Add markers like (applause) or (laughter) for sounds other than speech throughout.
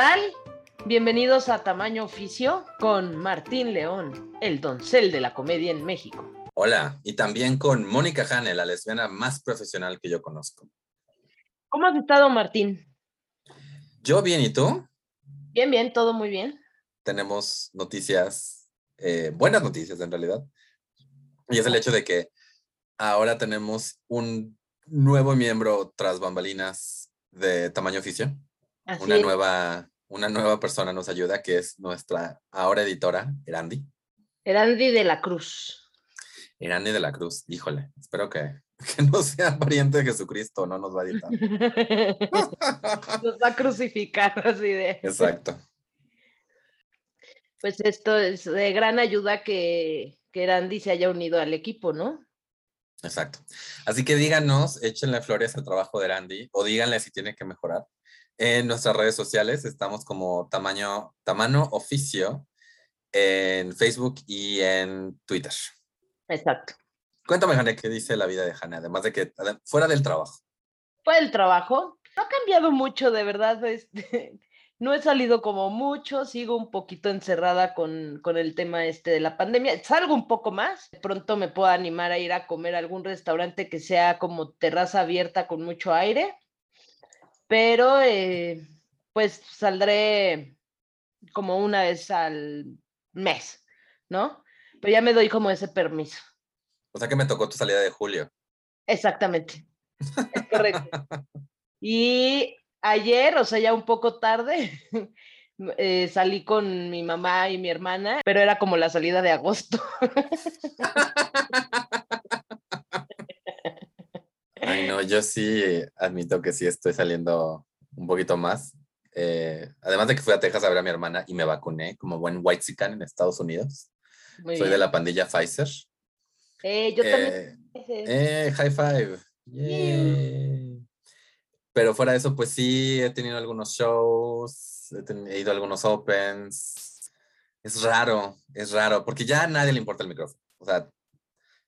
tal? Bienvenidos a Tamaño Oficio con Martín León, el doncel de la comedia en México. Hola, y también con Mónica Hane, la lesbiana más profesional que yo conozco. ¿Cómo has estado, Martín? Yo bien, ¿y tú? Bien, bien, todo muy bien. Tenemos noticias, eh, buenas noticias en realidad. Y es el hecho de que ahora tenemos un nuevo miembro tras bambalinas de tamaño oficio. Una nueva, una nueva persona nos ayuda, que es nuestra ahora editora, Erandi. Erandi de la Cruz. Erandi de la Cruz, híjole, espero que, (laughs) que no sea pariente de Jesucristo, no nos va a editar. (laughs) nos va a crucificar así de. Exacto. Pues esto es de gran ayuda que, que Erandi se haya unido al equipo, ¿no? Exacto. Así que díganos, échenle flores al trabajo de Erandi o díganle si tiene que mejorar. En nuestras redes sociales estamos como tamaño, tamaño oficio en Facebook y en Twitter. Exacto. Cuéntame, Jane, qué dice la vida de Jane, además de que fuera del trabajo. Fuera del trabajo, no ha cambiado mucho, de verdad. Este, (laughs) no he salido como mucho, sigo un poquito encerrada con, con, el tema este de la pandemia. Salgo un poco más, de pronto me puedo animar a ir a comer a algún restaurante que sea como terraza abierta con mucho aire pero eh, pues saldré como una vez al mes, ¿no? Pero ya me doy como ese permiso. O sea que me tocó tu salida de julio. Exactamente. Es correcto. (laughs) y ayer, o sea, ya un poco tarde, (laughs) eh, salí con mi mamá y mi hermana, pero era como la salida de agosto. (laughs) Ay, no, yo sí admito que sí estoy saliendo un poquito más. Eh, además de que fui a Texas a ver a mi hermana y me vacuné como buen white sican en Estados Unidos. Soy de la pandilla Pfizer. Eh, yo también. Eh, high five. Pero fuera de eso, pues sí, he tenido algunos shows, he, he ido a algunos opens. Es raro, es raro, porque ya a nadie le importa el micrófono. O sea,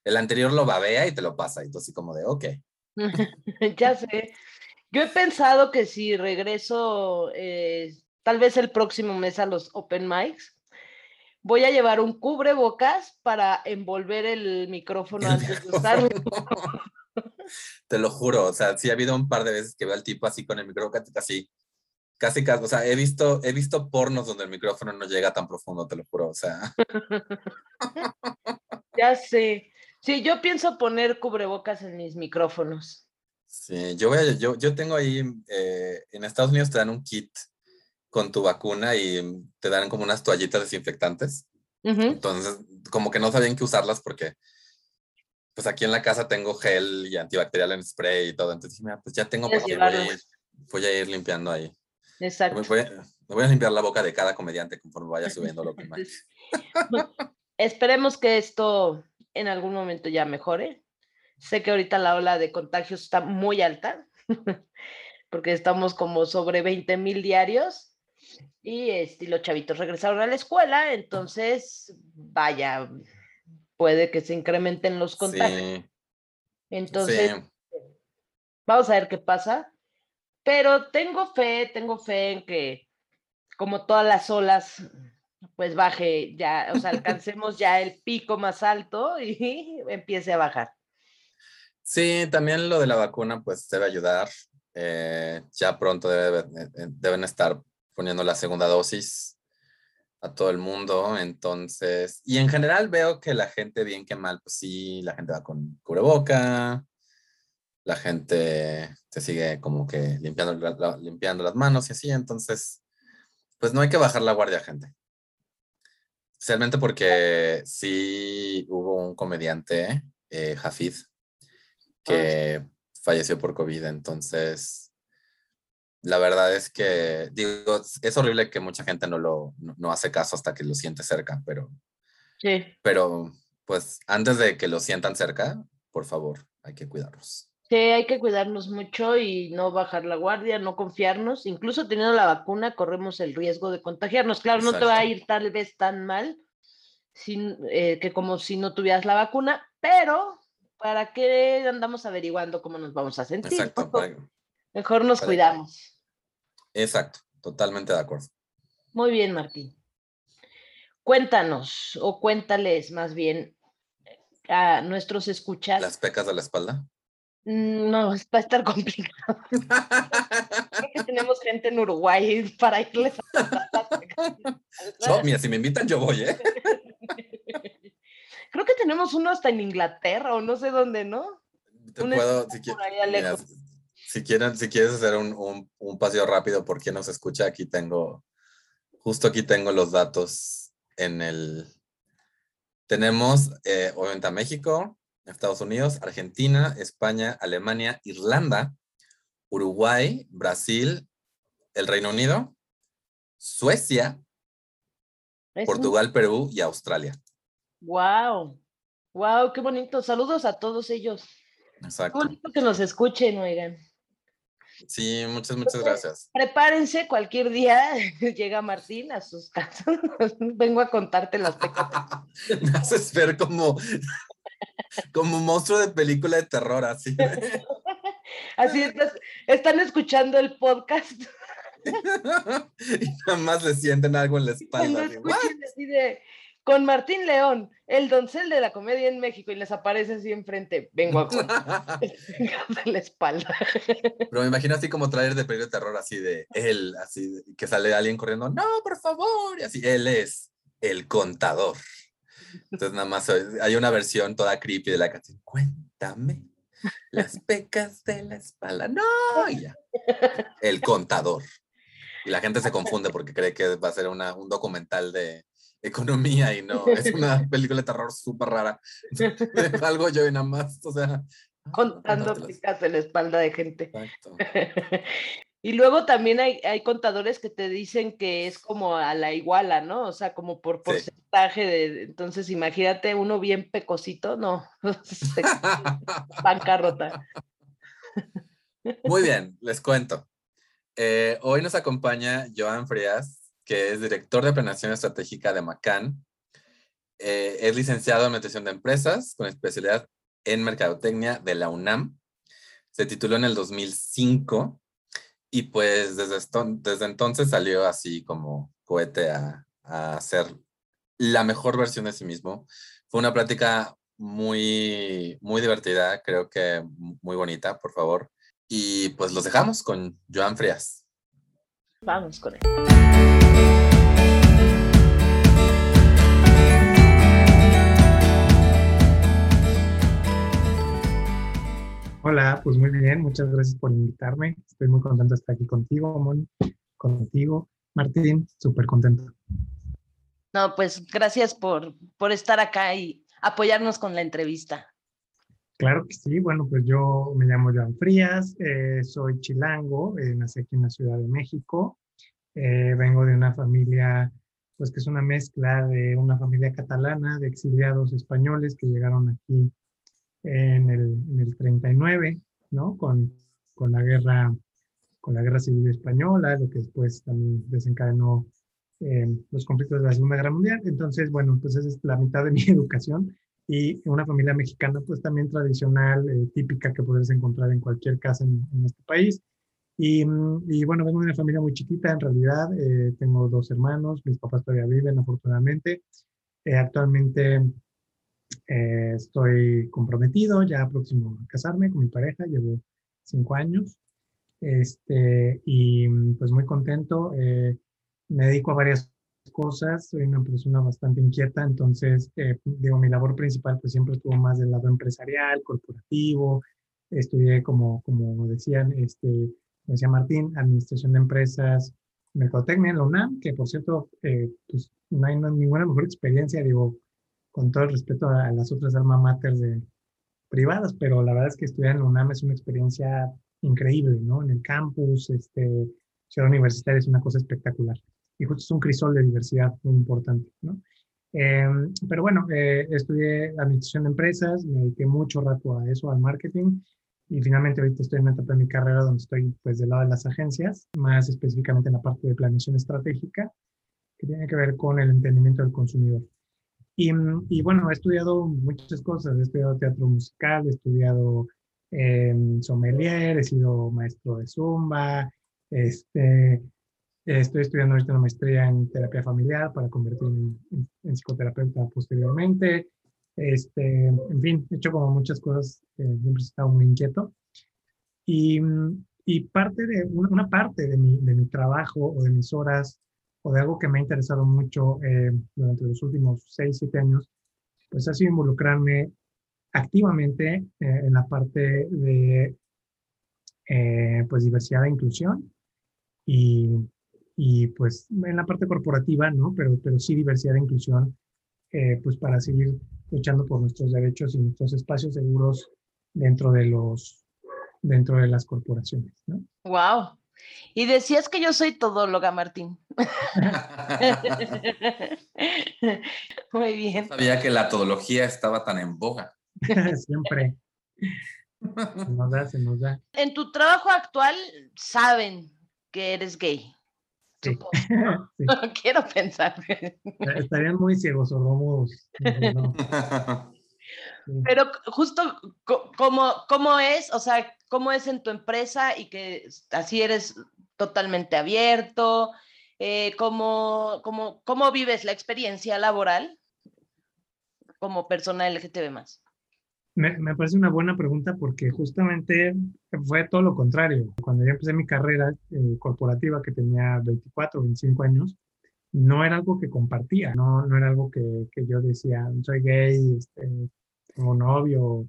el anterior lo babea y te lo pasa. Y tú así como de, ok. (laughs) ya sé. Yo he pensado que si regreso eh, tal vez el próximo mes a los open mics, voy a llevar un cubrebocas para envolver el micrófono antes de usarlo. (laughs) Te lo juro, o sea, sí ha habido un par de veces que veo al tipo así con el micrófono casi, casi, casi, o sea, he visto, he visto pornos donde el micrófono no llega tan profundo, te lo juro, o sea. (laughs) ya sé. Sí, yo pienso poner cubrebocas en mis micrófonos. Sí, yo, voy a, yo, yo tengo ahí, eh, en Estados Unidos te dan un kit con tu vacuna y te dan como unas toallitas desinfectantes. Entonces, como que no sabían qué usarlas porque, pues aquí en la casa tengo gel y antibacterial en spray y todo. Entonces, mira, pues ya tengo para voy a, ir, voy a ir limpiando ahí. Exacto. Me voy, a, voy, a, limpiar la boca de cada comediante conforme vaya subiendo lo que (laughs) más. Esperemos que esto en algún momento ya mejore. Sé que ahorita la ola de contagios está muy alta, (laughs) porque estamos como sobre 20 mil diarios y este, los chavitos regresaron a la escuela, entonces, vaya, puede que se incrementen los contagios. Entonces, vamos a ver qué pasa, pero tengo fe, tengo fe en que como todas las olas pues baje ya, o sea, alcancemos ya el pico más alto y (laughs) empiece a bajar. Sí, también lo de la vacuna pues debe ayudar. Eh, ya pronto eh, deben estar poniendo la segunda dosis a todo el mundo, entonces, y en general veo que la gente bien que mal, pues sí, la gente va con cubreboca, la gente se sigue como que limpiando, limpiando las manos y así, entonces, pues no hay que bajar la guardia, gente. Especialmente porque sí hubo un comediante, eh, Jafid, que falleció por COVID. Entonces, la verdad es que, digo, es horrible que mucha gente no lo no, hace caso hasta que lo siente cerca, pero, sí. pero pues antes de que lo sientan cerca, por favor, hay que cuidarlos. Sí, hay que cuidarnos mucho y no bajar la guardia, no confiarnos. Incluso teniendo la vacuna, corremos el riesgo de contagiarnos. Claro, no te va a ir tal vez tan mal sin, eh, que como si no tuvieras la vacuna, pero ¿para qué andamos averiguando cómo nos vamos a sentir? Exacto. Mejor nos cuidamos. Exacto. totalmente de acuerdo. Muy bien, Martín. Cuéntanos, o cuéntales más bien a nuestros escuchas. ¿Las pecas de la espalda? Mm, no, (laughs) va a estar complicado. Creo que tenemos gente en Uruguay para irles a mira, si me invitan, yo voy, ¿eh? Creo que tenemos uno hasta en Inglaterra o no sé dónde, ¿no? Te puedo, si, si, quieren, si quieres hacer un, un, paseo rápido por quien nos escucha, aquí tengo, justo aquí tengo los datos en el... Tenemos, eh, obviamente, a México, Estados Unidos, Argentina, España, Alemania, Irlanda, Uruguay, Brasil, el Reino Unido, Suecia, Portugal, Perú y Australia. Wow, wow, qué bonito. Saludos a todos ellos. Exacto. Qué bonito que nos escuchen, oigan. Sí, muchas, muchas gracias. Prepárense, cualquier día (laughs) llega Martín a sus casas. (laughs) Vengo a contarte las pecatas. (laughs) Me haces ver como, como monstruo de película de terror, así. así están escuchando el podcast. y nada más le sienten algo en la espalda. así de, con Martín León, el doncel de la comedia en México, y les aparece así enfrente. Vengo a de (laughs) (laughs) la espalda. Pero me imagino así como traer de película de terror, así de él, así que sale alguien corriendo, no, por favor, y así, él es el contador. Entonces nada más hay una versión toda creepy de la canción, cuéntame las pecas de la espalda, no, ya. El contador. Y la gente se confunde porque cree que va a ser una, un documental de, economía y no, es una (laughs) película de terror súper rara. (laughs) Algo yo y nada más, o sea. Contando picas en la espalda de gente. (laughs) y luego también hay, hay, contadores que te dicen que es como a la iguala, ¿no? O sea, como por porcentaje de. Entonces, imagínate uno bien pecosito, no. Bancarrota. Muy bien, les cuento. Eh, hoy nos acompaña Joan Frías, que es director de planeación estratégica de Macan. Eh, es licenciado en Administración de Empresas con especialidad en Mercadotecnia de la UNAM. Se tituló en el 2005 y pues desde, desde entonces salió así como cohete a, a hacer la mejor versión de sí mismo. Fue una plática muy, muy divertida, creo que muy bonita, por favor. Y pues los dejamos con Joan Frías. Vamos con él. Hola, pues muy bien, muchas gracias por invitarme. Estoy muy contento de estar aquí contigo, Moni, contigo. Martín, súper contento. No, pues gracias por, por estar acá y apoyarnos con la entrevista. Claro que sí, bueno, pues yo me llamo Joan Frías, eh, soy chilango, eh, nací aquí en la Ciudad de México, eh, vengo de una familia, pues que es una mezcla de una familia catalana, de exiliados españoles que llegaron aquí en el, en el 39, ¿no? Con, con, la guerra, con la guerra civil española, lo que después también desencadenó eh, los conflictos de la Segunda Guerra Mundial. Entonces, bueno, pues esa es la mitad de mi (laughs) educación y una familia mexicana, pues también tradicional, eh, típica que puedes encontrar en cualquier casa en, este país. Y, y, bueno, vengo de una familia muy chiquita, en realidad, eh, tengo dos hermanos, mis papás todavía viven, afortunadamente. actualmente eh, estoy comprometido, ya próximo a casarme con mi pareja, llevo cinco años. Este, y pues muy contento. Eh, me dedico a varias cosas, soy una persona bastante inquieta, entonces, eh, digo, mi labor principal pues siempre estuvo más del lado empresarial, corporativo. Estudié, como, como decían, este, decía Martín, administración de empresas, mercadotecnia en la UNAM, que por cierto, pues no hay ninguna mejor experiencia, digo, con todo el respeto a, las otras alma mater de, privadas, pero la verdad es que estudiar en la UNAM es una experiencia increíble, ¿no? En el campus, este, Ciudad Universitaria es una cosa espectacular. Y justo es un crisol de diversidad muy importante, ¿no? Em, pero bueno, eh, estudié administración de empresas, me dediqué mucho rato a eso, al marketing, y finalmente ahorita estoy en una etapa de mi carrera donde estoy pues del lado de las agencias, más específicamente en la parte de planeación estratégica, que tiene que ver con el entendimiento del consumidor. Y, bueno, he estudiado muchas cosas, he estudiado teatro musical, he estudiado eh, sommelier, he sido maestro de zumba, este, estoy estudiando ahorita una maestría en terapia familiar para convertirme en, psicoterapeuta posteriormente. Este, en fin, he hecho como muchas cosas, siempre he estado muy inquieto. Y, y parte de, una parte de mi, de mi trabajo o de mis horas o de algo que me ha interesado mucho eh, durante los últimos 6, 7 años, pues ha sido involucrarme activamente eh, en la parte de eh, pues diversidad e inclusión y, y, pues en la parte corporativa, ¿no? Pero, pero sí diversidad e inclusión, pues para seguir luchando por nuestros derechos y nuestros espacios seguros dentro de los dentro de las corporaciones, ¿no? Wow. Y decías que yo soy todóloga, Martín. (laughs) Muy bien. No sabía que la todología estaba tan en boga. (laughs) Siempre. Se nos da, se nos da. En tu trabajo actual saben que eres gay. Sí. No (laughs) quiero pensar. Estarían muy ciegos o romos. Pero justo como, cómo es, o sea, cómo es en tu empresa y que así eres totalmente abierto, eh, cómo, cómo, cómo vives la experiencia laboral como persona LGTB más. Me, me, parece una buena pregunta porque justamente fue todo lo contrario. Cuando yo empecé mi carrera eh, corporativa, que tenía 24, 25 años, no era algo que compartía, no, no era algo que, que yo decía, soy gay, este, tengo novio,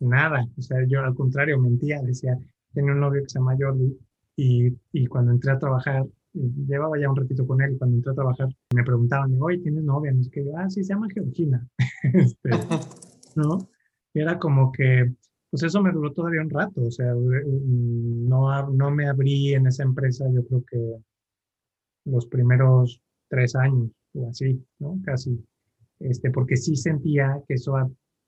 nada. O sea, yo al contrario mentía, decía, tenía un novio que se llama Jordi y, y cuando entré a trabajar, llevaba ya un ratito con él y cuando entré a trabajar me preguntaban, oye, ¿tienes novia? No sé qué, yo, ah, sí, se llama Georgina. (laughs) este, ¿No? Y era como que, pues eso me duró todavía un rato, o sea, no, no me abrí en esa empresa, yo creo que los primeros tres años o así, ¿no? Casi, este, porque sí sentía que eso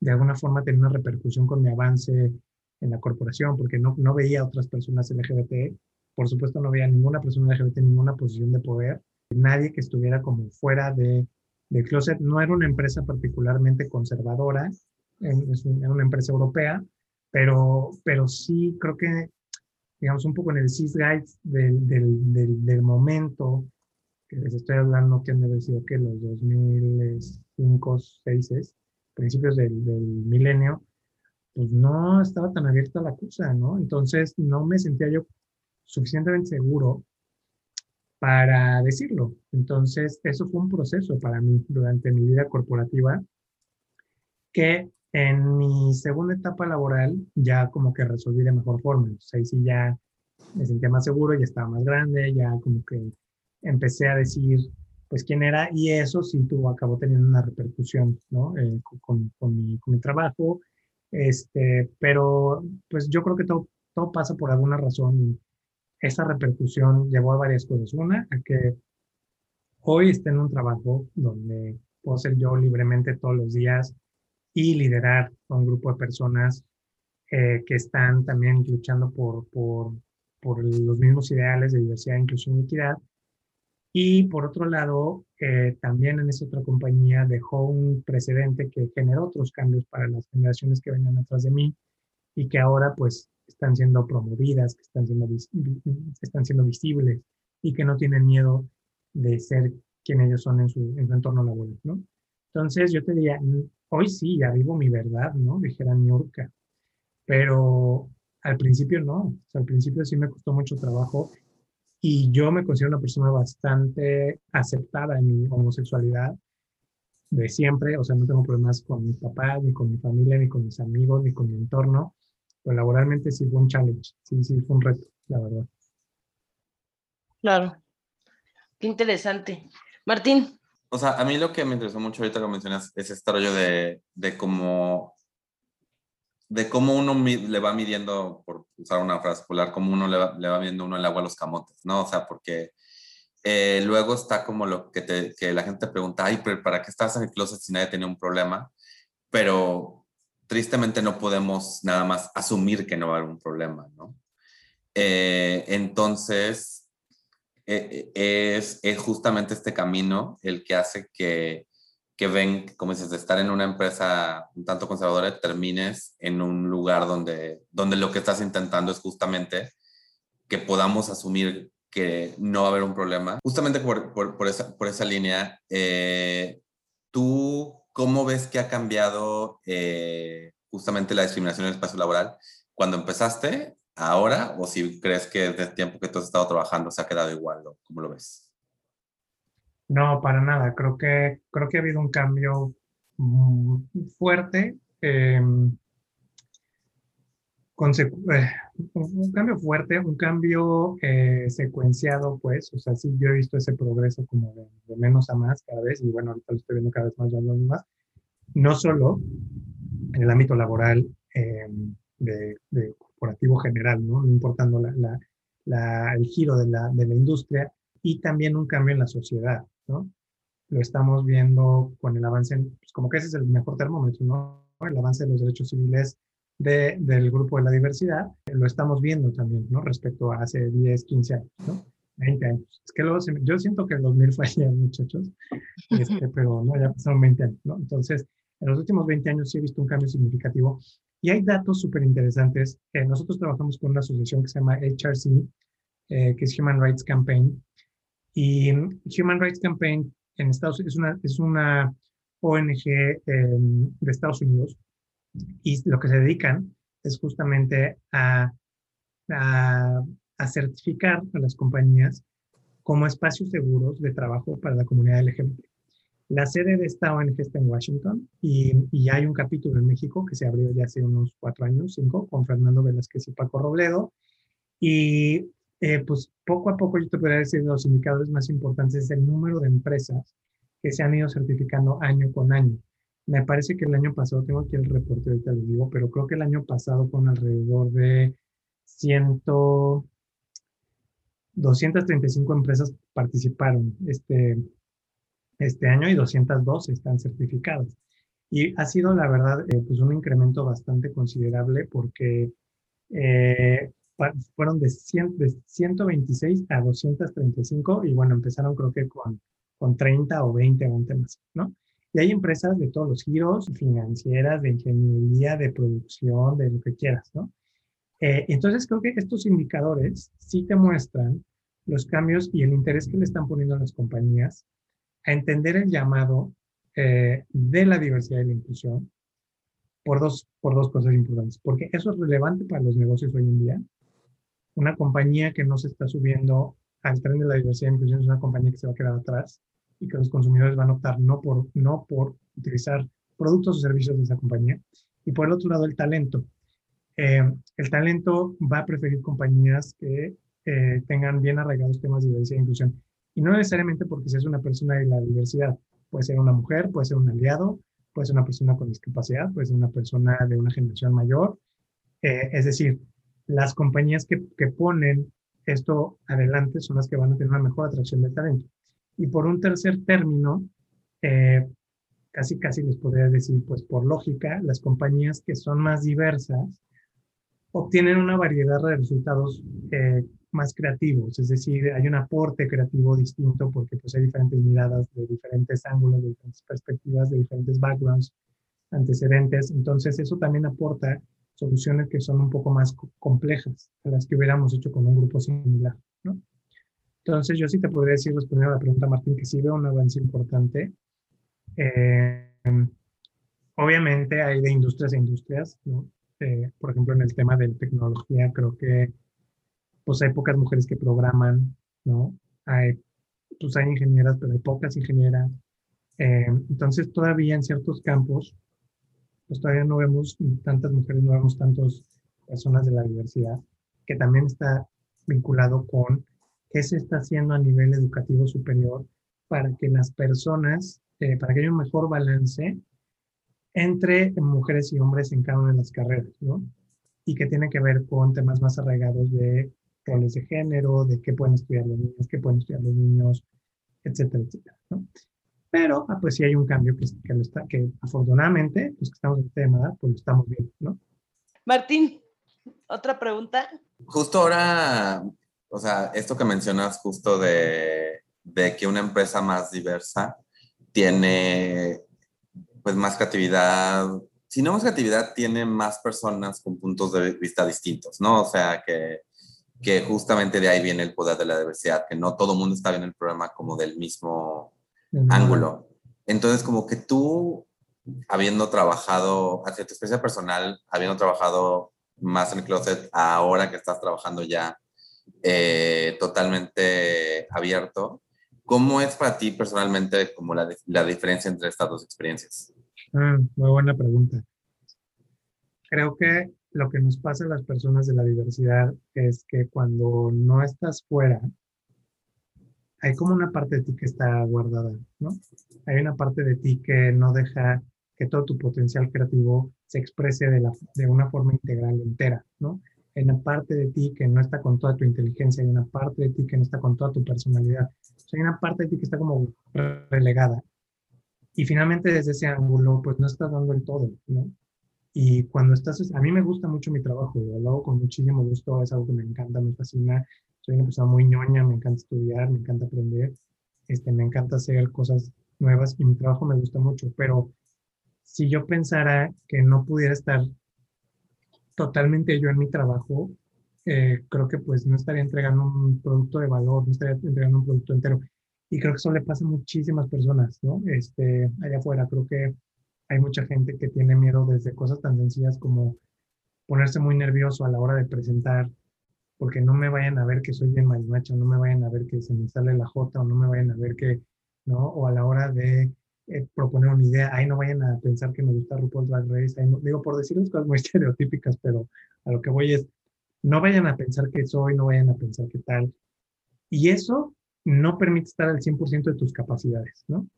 de alguna forma tenía una repercusión con mi avance en la corporación, porque no, no veía a otras personas LGBT, por supuesto no veía ninguna persona LGBT en ninguna posición de poder, nadie que estuviera como fuera de, de closet, no era una empresa particularmente conservadora, es era una empresa europea, pero, pero sí creo que, digamos, un poco en el CIS Guide del, del momento, que les estoy hablando que han de haber sido que los 2005, 2006, principios del, del milenio, pues no estaba tan abierta la cosa, ¿no? Entonces no me sentía yo suficientemente seguro para decirlo. Entonces, eso fue un proceso para mí durante mi vida corporativa que en mi segunda etapa laboral ya como que resolví de mejor forma. Entonces, ahí sí ya me sentía más seguro, ya estaba más grande, ya como que empecé a decir pues quién era y eso sí tuvo, acabó teniendo una repercusión, ¿no? Eh, con, con, mi, con, mi, trabajo, este, pero pues yo creo que todo, todo pasa por alguna razón y esa repercusión llevó a varias cosas. Una, a que hoy esté en un trabajo donde puedo ser yo libremente todos los días y liderar a un grupo de personas eh, que están también luchando por, por, por los mismos ideales de diversidad, inclusión y equidad y por otro lado, eh, también en esa otra compañía dejó un precedente que generó otros cambios para las generaciones que venían atrás de mí y que ahora pues están siendo promovidas, que están siendo, están siendo visibles y que no tienen miedo de ser quien ellos son en su, en su entorno laboral, ¿no? Entonces yo te diría, hoy sí, ya vivo mi verdad, ¿no? Dijera Niurka, pero al principio no, o sea, al principio sí me costó mucho trabajo y yo me considero una persona bastante aceptada en mi homosexualidad de siempre, o sea, no tengo problemas con mis papás, ni con mi familia, ni con mis amigos, ni con mi entorno, pero laboralmente sí fue un challenge, sí, sí fue un reto, la verdad. Claro, qué interesante. Martín. O sea, a mí lo que me interesó mucho ahorita que mencionas es este rollo de, de cómo de cómo uno le va midiendo, por usar una frase popular, cómo uno le va, le va midiendo uno el agua a los camotes, ¿no? O sea, porque eh, luego está como lo que, te, que la gente pregunta, ay, pero ¿para qué estás en el closet si nadie tenía un problema? Pero tristemente no podemos nada más asumir que no va a haber un problema, ¿no? Eh, entonces, eh, es, es justamente este camino el que hace que que ven, como dices, de estar en una empresa un tanto conservadora, termines en un lugar donde, donde lo que estás intentando es justamente que podamos asumir que no va a haber un problema. Justamente por, por, esa, por esa, línea, eh, ¿tú cómo ves que ha cambiado eh, justamente la discriminación en el espacio laboral cuando empezaste, ahora, o si crees que desde el tiempo que tú has estado trabajando se ha quedado igual, ¿cómo lo ves? No, para nada. Creo que, creo que ha habido un cambio fuerte. Em, eh, un cambio fuerte, un cambio eh, secuenciado, pues, o sea, sí, yo he visto ese progreso como de, menos a más cada vez, y bueno, ahorita lo estoy viendo cada vez más, más, no solo en el ámbito laboral em, de, corporativo general, ¿no? No importando el giro de de la industria, y también un cambio en la sociedad, ¿no? Lo estamos viendo con el avance, pues como que ese es el mejor termómetro, ¿no? El avance de los derechos civiles del grupo de la diversidad, lo estamos viendo también, ¿no? Respecto a hace 10, 15 años, ¿no? 20 años. Es que luego yo siento que el 2000 fue ayer, (laughs) muchachos, este, (laughs) pero no, ya pasaron 20 años, ¿no? Entonces, en los últimos 20 años sí he visto un cambio significativo y hay datos súper interesantes. Eh, nosotros trabajamos con una asociación que se llama HRC, eh, que es Human Rights Campaign, y Human Rights Campaign en Estados Unidos es una, es una ONG em, de Estados Unidos y lo que se dedican es justamente a, a, certificar a las compañías como espacios seguros de trabajo para la comunidad LGBT. La sede de esta ONG está en Washington y, y, hay un capítulo en México que se abrió ya hace unos cuatro años, cinco, con Fernando Velázquez y Paco Robledo. Y eh, pues poco a poco yo te podría decir los indicadores más importantes es el número de empresas que se han ido certificando año con año. Me parece que el año pasado, tengo aquí el reporte, ahorita les pero creo que el año pasado fueron alrededor de 100, 235 empresas participaron este, este año y 202 están certificadas. Y ha sido, la verdad, eh, pues un incremento bastante considerable porque eh, fueron de, 100, de 126 a 235 y bueno, empezaron creo que con, con 30 o 20 o 20 más, ¿no? Y hay empresas de todos los giros, financieras, de ingeniería, de producción, de lo que quieras, ¿no? Eh, entonces creo que estos indicadores sí te muestran los cambios y el interés que le están poniendo las compañías a entender el llamado eh, de la diversidad y la inclusión por dos, por dos cosas importantes. Porque eso es relevante para los negocios hoy en día. Una compañía que no se está subiendo al tren de la diversidad y inclusión es una compañía que se va a quedar atrás y que los consumidores van a optar no por, no por utilizar productos o servicios de esa compañía. Y por el otro lado, el talento. Eh, el talento va a preferir compañías que eh, tengan bien arraigados temas de diversidad e inclusión. Y no necesariamente porque seas una persona de la diversidad. Puede ser una mujer, puede ser un aliado, puede ser una persona con discapacidad, puede ser una persona de una generación mayor. Eh, es decir, las compañías que, que ponen esto adelante son las que van a tener una mejor atracción de talento. Y por un tercer término, eh, casi casi les podría decir, pues por lógica, las compañías que son más diversas obtienen una variedad de resultados eh, más creativos, es decir, hay un aporte creativo distinto porque pues hay diferentes miradas de diferentes ángulos, de diferentes perspectivas, de diferentes backgrounds, antecedentes, entonces eso también aporta soluciones que son un poco más complejas a las que hubiéramos hecho con un grupo similar, ¿no? Entonces, yo sí te podría decir, respondiendo a la pregunta, Martín, que sí veo un avance importante. Eh, obviamente hay de industrias a industrias, ¿no? Eh, por ejemplo, en el tema de tecnología, creo que pues hay pocas mujeres que programan, ¿no? Hay, pues hay ingenieras, pero hay pocas ingenieras. Eh, entonces, todavía en ciertos campos, pues todavía no vemos tantas mujeres, no vemos tantas personas de la diversidad, que también está vinculado con qué se está haciendo a nivel educativo superior para que las personas, eh, para que haya un mejor balance entre mujeres y hombres en cada una de las carreras, ¿no? Y que tiene que ver con temas más arraigados de roles de género, de qué pueden estudiar los niños, qué pueden estudiar los niños, etcétera, etcétera, ¿no? Pero, ah, pues sí hay un cambio que, que, lo está, que afortunadamente, los que estamos en este tema, pues lo estamos viendo, ¿no? Martín, otra pregunta. Justo ahora o sea, esto que mencionas justo de, de que una empresa más diversa tiene pues más creatividad, si no más creatividad, tiene más personas con puntos de vista distintos, ¿no? O sea, que, que justamente de ahí viene el poder de la diversidad, que no todo el mundo está viendo el programa como del mismo ángulo. Entonces, como que tú, habiendo trabajado, hacia tu experiencia personal, habiendo trabajado más en el closet, ahora que estás trabajando ya eh, totalmente abierto, ¿cómo es para ti personalmente como la, la diferencia entre estas dos experiencias? Ah, muy buena pregunta. Creo que lo que nos pasa a las personas de la diversidad es que cuando no estás fuera, hay como una parte de ti que está guardada, ¿no? Hay una parte de ti que no deja que todo tu potencial creativo se exprese de, una forma integral, entera, ¿no? Hay una parte de ti que no está con toda tu inteligencia, hay una parte de ti que no está con toda tu personalidad, hay una parte de ti que está como relegada. Y finalmente desde ese ángulo, pues no estás dando el todo, ¿no? Y cuando estás, a mí me gusta mucho mi trabajo, lo hago con muchísimo gusto, es algo que me encanta, me fascina. Soy una persona muy ñoña, me encanta estudiar, me encanta aprender, este, me encanta hacer cosas nuevas y mi trabajo me gusta mucho. Pero si yo pensara que no pudiera estar totalmente yo en mi trabajo, eh, creo que pues no estaría entregando un producto de valor, no estaría entregando un producto entero. Y creo que eso le pasa a muchísimas personas, ¿no? Este, allá afuera, creo que hay mucha gente que tiene miedo desde cosas tan sencillas como ponerse muy nervioso a la hora de presentar, porque no me vayan a ver que soy bien marimacha, no me vayan a ver que se me sale la jota, o no me vayan a ver que, ¿no? O a la hora de eh, proponer una idea, ahí no vayan a pensar que me gusta RuPaul Drag Race, digo por decir cosas muy (laughs) estereotípicas, pero a lo que voy es, no vayan a pensar que soy, no vayan a pensar que tal. Y eso no permite estar al 100% de tus capacidades, ¿no?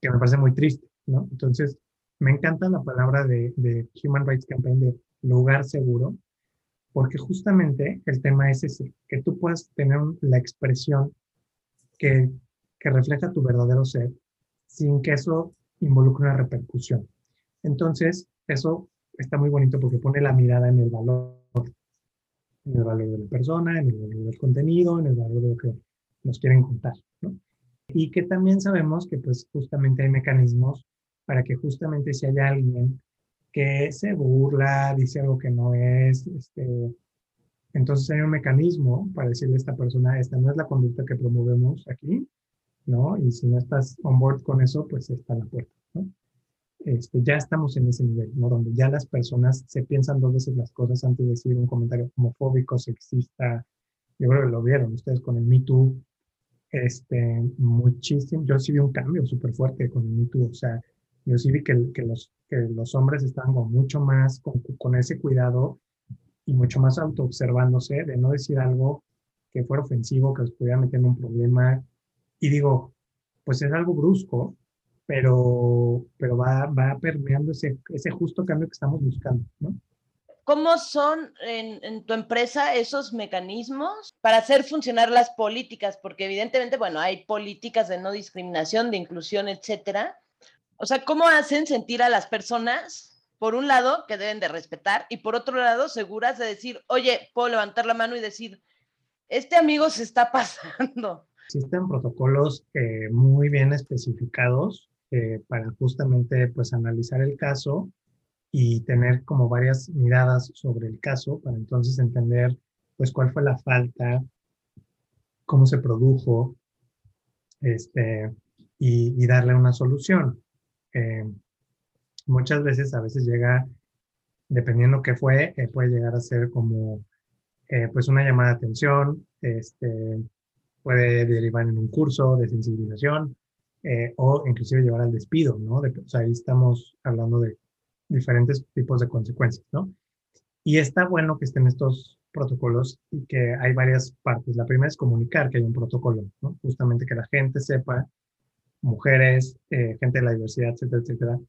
Que me parece muy triste. ¿no? Entonces, me encanta la palabra de, Human Rights Campaign de lugar seguro, porque justamente el tema es ese, que tú puedas tener la expresión que, que refleja tu verdadero ser sin que eso involucre una repercusión. Entonces, eso está muy bonito porque pone la mirada en el valor, en el valor de la persona, en el valor del contenido, en el valor de lo que nos quieren contar, ¿no? Y que también sabemos que pues justamente hay mecanismos para que justamente si hay alguien que se burla, dice algo que no es, este, entonces hay un mecanismo para decirle a esta persona, esta no es la conducta que promovemos aquí, ¿no? Y si no estás on board con eso, pues está la puerta, ¿no? Este, ya estamos en ese nivel, ¿no? Donde ya las personas se piensan dos veces las cosas antes de decir un comentario homofóbico, sexista. Yo creo que lo vieron ustedes con el Me Too. Este, muchísimo. Yo sí vi un cambio súper fuerte con el Me Too. O sea, yo vi que, que, los, que los hombres estaban con mucho más, con, con ese cuidado y mucho más autoobservándose de no decir algo que fuera ofensivo, que los pudiera meter en un problema. Y digo, pues es algo brusco, pero, pero va, va permeando ese, ese justo cambio que estamos buscando, ¿no? ¿Cómo son en, en, tu empresa esos mecanismos para hacer funcionar las políticas? Porque evidentemente, bueno, hay políticas de no discriminación, de inclusión, etcétera, o sea, ¿cómo hacen sentir a las personas, por un lado, que deben de respetar y por otro lado, seguras de decir, oye, puedo levantar la mano y decir, este amigo se está (laughs) pasando? Existen protocolos eh, muy bien especificados eh, para justamente pues analizar el caso y tener como varias miradas sobre el caso para entonces entender pues cuál fue la falta, cómo se produjo, este, y darle una solución. Eh, muchas veces, a veces llega, dependiendo qué fue, eh, puede llegar a ser como eh, pues una llamada de atención, este, puede derivar en un curso de sensibilización o inclusive llevar al despido, ¿no? o sea, ahí estamos hablando de diferentes tipos de consecuencias, ¿no? Y está bueno que estén estos protocolos y que hay varias partes. La primera es comunicar que hay un protocolo, ¿no? Justamente que la gente sepa mujeres, eh, gente de la diversidad, etcétera, etcétera,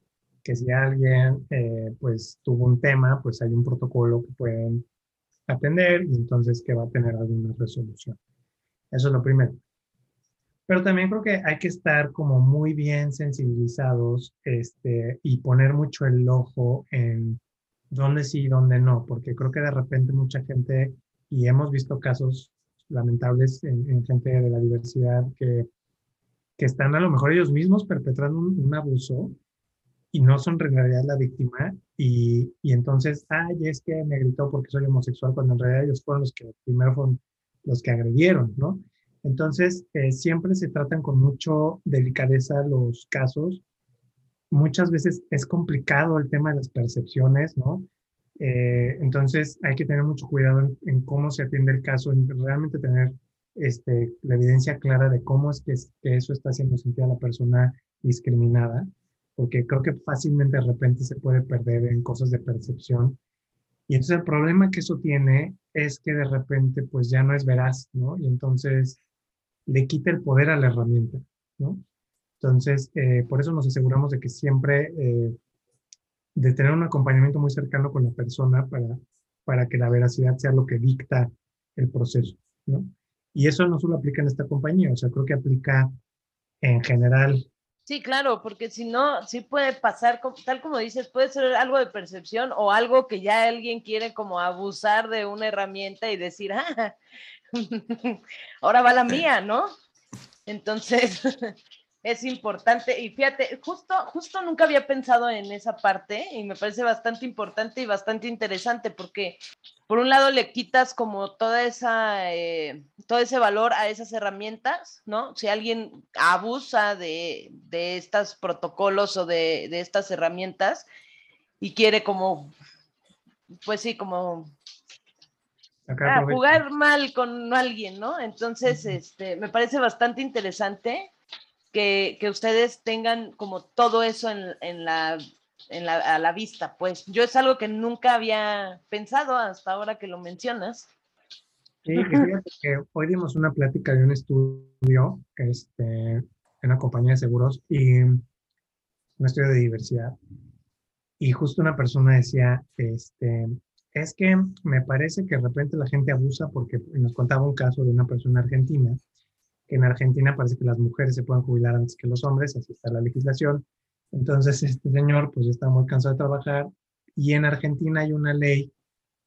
que si alguien eh, pues tuvo un tema, pues hay un protocolo que pueden atender y entonces que va a tener alguna resolución. Eso es lo primero. Pero también creo que hay que estar como muy bien sensibilizados este, y poner mucho el ojo en dónde sí y dónde no, porque creo que de repente mucha gente, y hemos visto casos lamentables en, en gente de la diversidad que que están a lo mejor ellos mismos perpetrando un, abuso y no son en realidad la víctima y, y, entonces, ay, es que me gritó porque soy homosexual, cuando en realidad ellos fueron los que primero fueron los que agredieron, ¿no? Entonces, eh, siempre se tratan con mucho delicadeza los casos. Muchas veces es complicado el tema de las percepciones, ¿no? Eh, entonces, hay que tener mucho cuidado en, cómo se atiende el caso, en realmente tener este, la evidencia clara de cómo es que, que eso está haciendo sentir a la persona discriminada, porque creo que fácilmente de repente se puede perder en cosas de percepción. Y entonces el problema que eso tiene es que de repente pues ya no es veraz, ¿no? Y entonces le quita el poder a la herramienta, ¿no? Entonces, eh, por eso nos aseguramos de que siempre, eh, de tener un acompañamiento muy cercano con la persona para, para que la veracidad sea lo que dicta el proceso, ¿no? Y eso no solo aplica en esta compañía, o sea, creo que aplica en general. Sí, claro, porque si no, sí puede pasar, tal como dices, puede ser algo de percepción o algo que ya alguien quiere como abusar de una herramienta y decir, ah, (laughs) ahora va la mía, ¿no? Entonces, (laughs) es importante. Y fíjate, justo, justo nunca había pensado en esa parte y me parece bastante importante y bastante interesante porque por un lado le quitas como toda esa, eh, todo ese valor a esas herramientas, ¿no? Si alguien abusa de, de estos protocolos o de, de estas herramientas y quiere como, pues sí, como a jugar mal con alguien, ¿no? Entonces, este, me parece bastante interesante que, que ustedes tengan como todo eso en, en, la, en la, a la vista, pues yo es algo que nunca había pensado hasta ahora que lo mencionas. Sí, fíjate que hoy dimos una plática de un estudio este, en una compañía de seguros y un estudio de diversidad. Y justo una persona decía, este, es que me parece que de repente la gente abusa porque nos contaba un caso de una persona argentina, en Argentina parece que las mujeres se pueden jubilar antes que los hombres, así está la legislación. Entonces este señor pues está muy cansado de trabajar y en Argentina hay una ley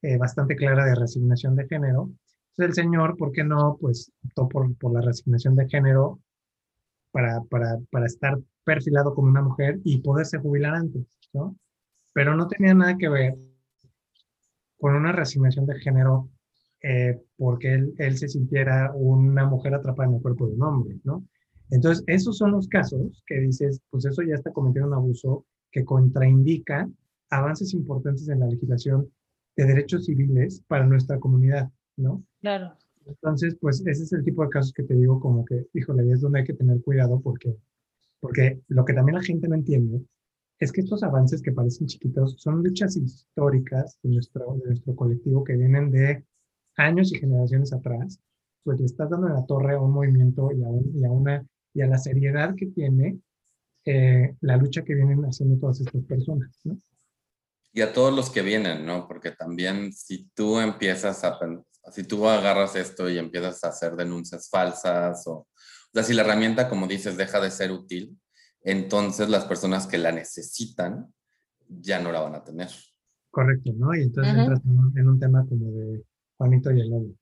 eh, bastante clara de resignación de género. Entonces el señor, ¿por qué no? Pues optó por, por la resignación de género para, para, para estar perfilado como una mujer y poderse jubilar antes, ¿no? Pero no tenía nada que ver con una resignación de género eh, porque él, él, se sintiera una mujer atrapada en el cuerpo de un hombre, ¿no? Entonces, esos son los casos que dices, pues eso ya está cometiendo un abuso que contraindica avances importantes en la legislación de derechos civiles para nuestra comunidad, ¿no? Claro. Entonces, pues ese es el tipo de casos que te digo como que, híjole, es donde hay que tener cuidado porque, porque lo que también la gente no entiende es que estos avances que parecen chiquitos son luchas históricas de nuestro, de nuestro colectivo que vienen de años y generaciones atrás, pues le estás dando la torre a un movimiento y a, y a, una, y a la seriedad que tiene eh, la lucha que vienen haciendo todas estas personas, ¿no? Y a todos los que vienen, ¿no? Porque también si tú empiezas a, si tú agarras esto y empiezas a hacer denuncias falsas o, o sea, si la herramienta, como dices, deja de ser útil, entonces las personas que la necesitan ya no la van a tener. Correcto, ¿no? Y entonces entras en un, tema como de Juanito y el lobo.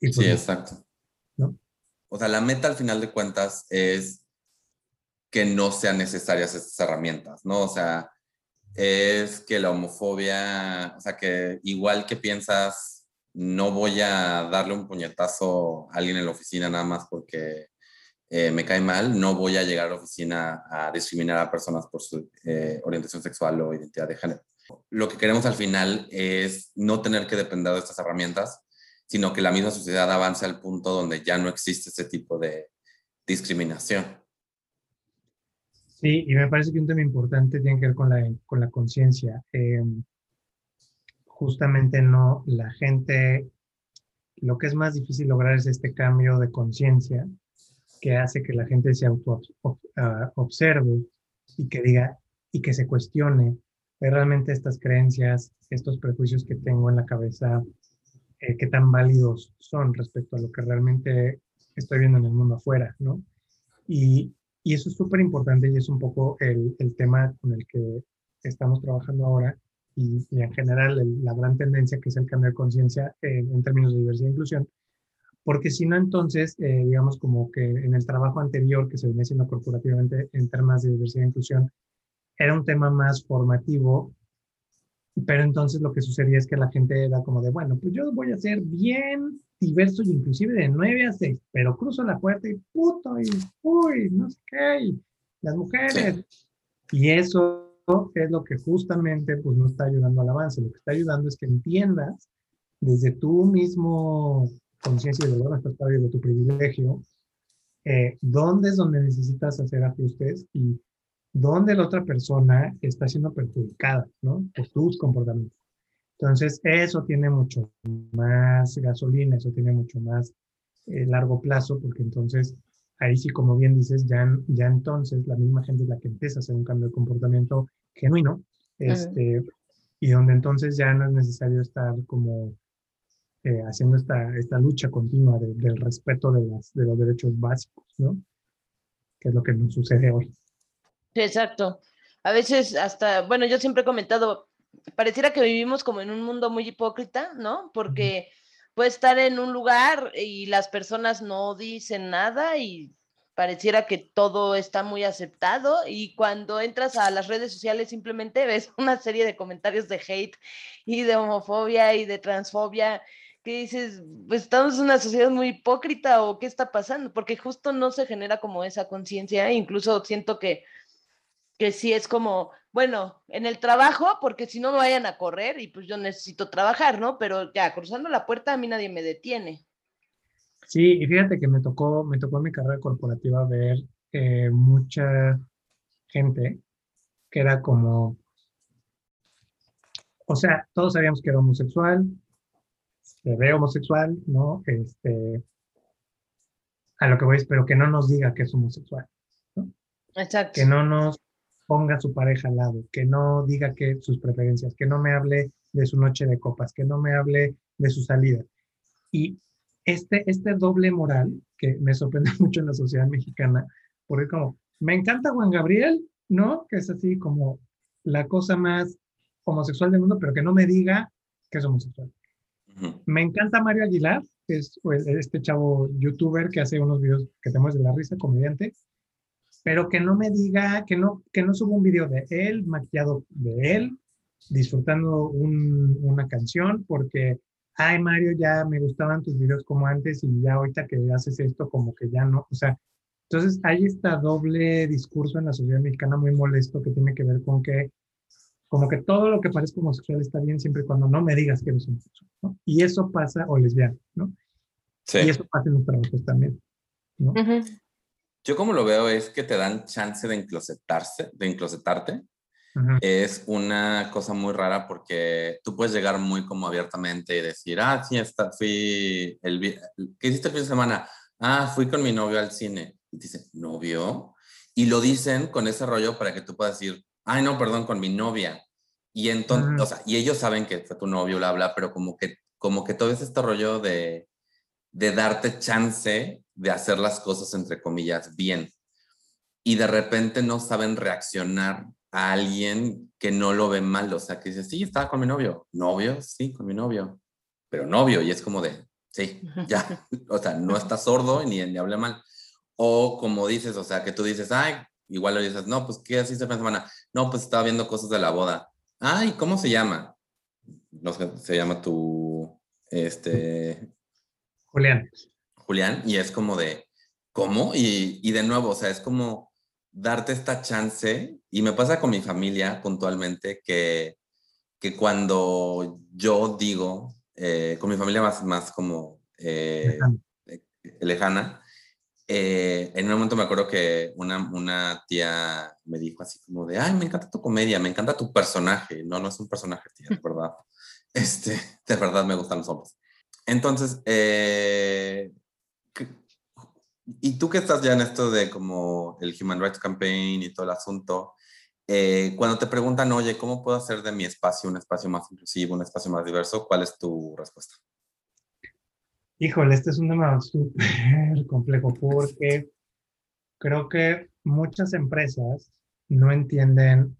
sí, pues exacto. ¿no? O sea, la meta al final de cuentas es que no sean necesarias estas herramientas, ¿no? O sea, es que la homofobia, o sea, que igual que piensas, no voy a darle un puñetazo a alguien en la oficina nada más porque eh, me cae mal, no voy a llegar a la oficina a discriminar a personas por su eh, orientación sexual o identidad de género. Lo que queremos al final es no tener que depender de estas herramientas, sino que la misma sociedad avance al punto donde ya no existe ese tipo de discriminación. Sí, y me parece que un tema importante tiene que ver con la, con la conciencia. Em, justamente no, la gente, lo que es más difícil lograr es este cambio de conciencia que hace que la gente se auto ah, observe y que diga y que se cuestione realmente estas creencias, estos prejuicios que tengo en la cabeza, eh, qué tan válidos son respecto a lo que realmente estoy viendo en el mundo afuera, ¿no? Y, y eso es súper importante y es un poco el, el, tema con el que estamos trabajando ahora y, en general la gran tendencia que es el cambio de conciencia en términos de diversidad e inclusión, porque si no, entonces, eh, digamos como que en el trabajo anterior que se venía haciendo corporativamente en temas de diversidad e inclusión, era un tema más formativo, pero entonces lo que sucedía es que la gente era como de, bueno, pues yo voy a ser bien diverso y inclusive de 9 a 6, pero cruzo la puerta y puto, y uy, no sé qué, las mujeres. Y eso es lo que justamente pues no está ayudando al avance, lo que está ayudando es que entiendas desde tu mismo conciencia de valor, de tu privilegio, eh, dónde es donde necesitas hacer ajustes y dónde la otra persona está siendo perjudicada, ¿no? Por tus comportamientos. Entonces, eso tiene mucho más gasolina, eso tiene mucho más eh, largo plazo, porque entonces, ahí sí, como bien dices, ya, ya entonces la misma gente es la que empieza a hacer un cambio de comportamiento genuino, este, y donde entonces ya no es necesario estar como eh, haciendo esta, esta lucha continua del respeto de, las, de los derechos básicos, ¿no? Que es lo que nos sucede hoy. Exacto. A veces hasta, bueno, yo siempre he comentado, pareciera que vivimos como en un mundo muy hipócrita, ¿no? Porque puedes estar en un lugar y las personas no dicen nada y pareciera que todo está muy aceptado y cuando entras a las redes sociales simplemente ves (laughs) una serie de comentarios de hate y de homofobia y de transfobia que dices, pues estamos en una sociedad muy hipócrita o qué está pasando, porque justo no se genera como esa conciencia, incluso siento que, que sí es como, bueno, en el trabajo, porque si no me vayan a correr y pues yo necesito trabajar, ¿no? Pero ya, cruzando la puerta a mí nadie me detiene. Sí, y fíjate que me tocó, me tocó en mi carrera corporativa ver eh, mucha gente que era como, o sea, todos sabíamos que era homosexual, se ve homosexual, ¿no? Este, a lo que voy pero que no nos diga que es homosexual, ¿no? Exacto. Que no nos ponga su pareja al lado, que no diga que sus preferencias, que no me hable de su noche de copas, que no me hable de su salida. Y este, este doble moral que me sorprende (laughs) mucho en la sociedad mexicana, porque como, me encanta Juan Gabriel, ¿no? Que es así como la cosa más homosexual del mundo, pero que no me diga que es homosexual. Me encanta Mario Aguilar, que es pues, este chavo youtuber que hace unos videos que te de la risa, comediante, pero que no me diga, que no, que no suba un video de él, maquillado de él, disfrutando una canción, porque, ay Mario, ya me gustaban tus videos como antes y ya ahorita que haces esto como que ya no, o sea, entonces hay esta doble discurso en la sociedad mexicana muy molesto que tiene que ver con que como que todo lo que parezca homosexual está bien siempre y cuando no me digas que eres homosexual, ¿no? Y eso pasa, o lesbiano, ¿no? Sí. Y eso pasa en los trabajos también, ¿no? Yo como lo veo es que te dan chance de enclosetarse, de enclosetarte. Es una cosa muy rara porque tú puedes llegar muy como abiertamente y decir, ah, sí, está, fui, el, ¿qué hiciste el fin de semana? Ah, fui con mi novio al cine. Y dice, ¿novio? Y lo dicen con ese rollo para que tú puedas decir, ay, no, perdón, con mi novia. Y entonces, o sea, y ellos saben que fue tu novio, bla, bla, pero como que, como que todo este rollo de, de darte chance de hacer las cosas, entre comillas, bien. Y de repente no saben reaccionar a alguien que no lo ve mal, o sea, que dice, sí, estaba con mi novio. ¿Novio? Sí, con mi novio. Pero novio, y es como de, sí, ya, (laughs) o sea, no está sordo ni, ni habla mal. O como dices, o sea, que tú dices, ay, igual le dices, no, pues, ¿qué hiciste esta semana? No, pues estaba viendo cosas de la boda. Ay, ¿cómo se llama? No sé, se llama tu, este... Julián. Julián, y es como de, ¿cómo? Y, y de nuevo, o sea, es como darte esta chance, y me pasa con mi familia puntualmente, que, que cuando yo digo, eh, con mi familia más, más como eh, lejana, eh, en un momento me acuerdo que una, una, tía me dijo así como de, ay, me encanta tu comedia, me encanta tu personaje. No, no es un personaje, tía, de verdad. (laughs) Este, de verdad me gustan los hombres. Entonces, eh, y tú que estás ya en esto de como el Human Rights Campaign y todo el asunto, eh, cuando te preguntan, oye, ¿cómo puedo hacer de mi espacio un espacio más inclusivo, un espacio más diverso? ¿Cuál es tu respuesta? Híjole, este es un tema súper complejo porque creo que muchas empresas no entienden,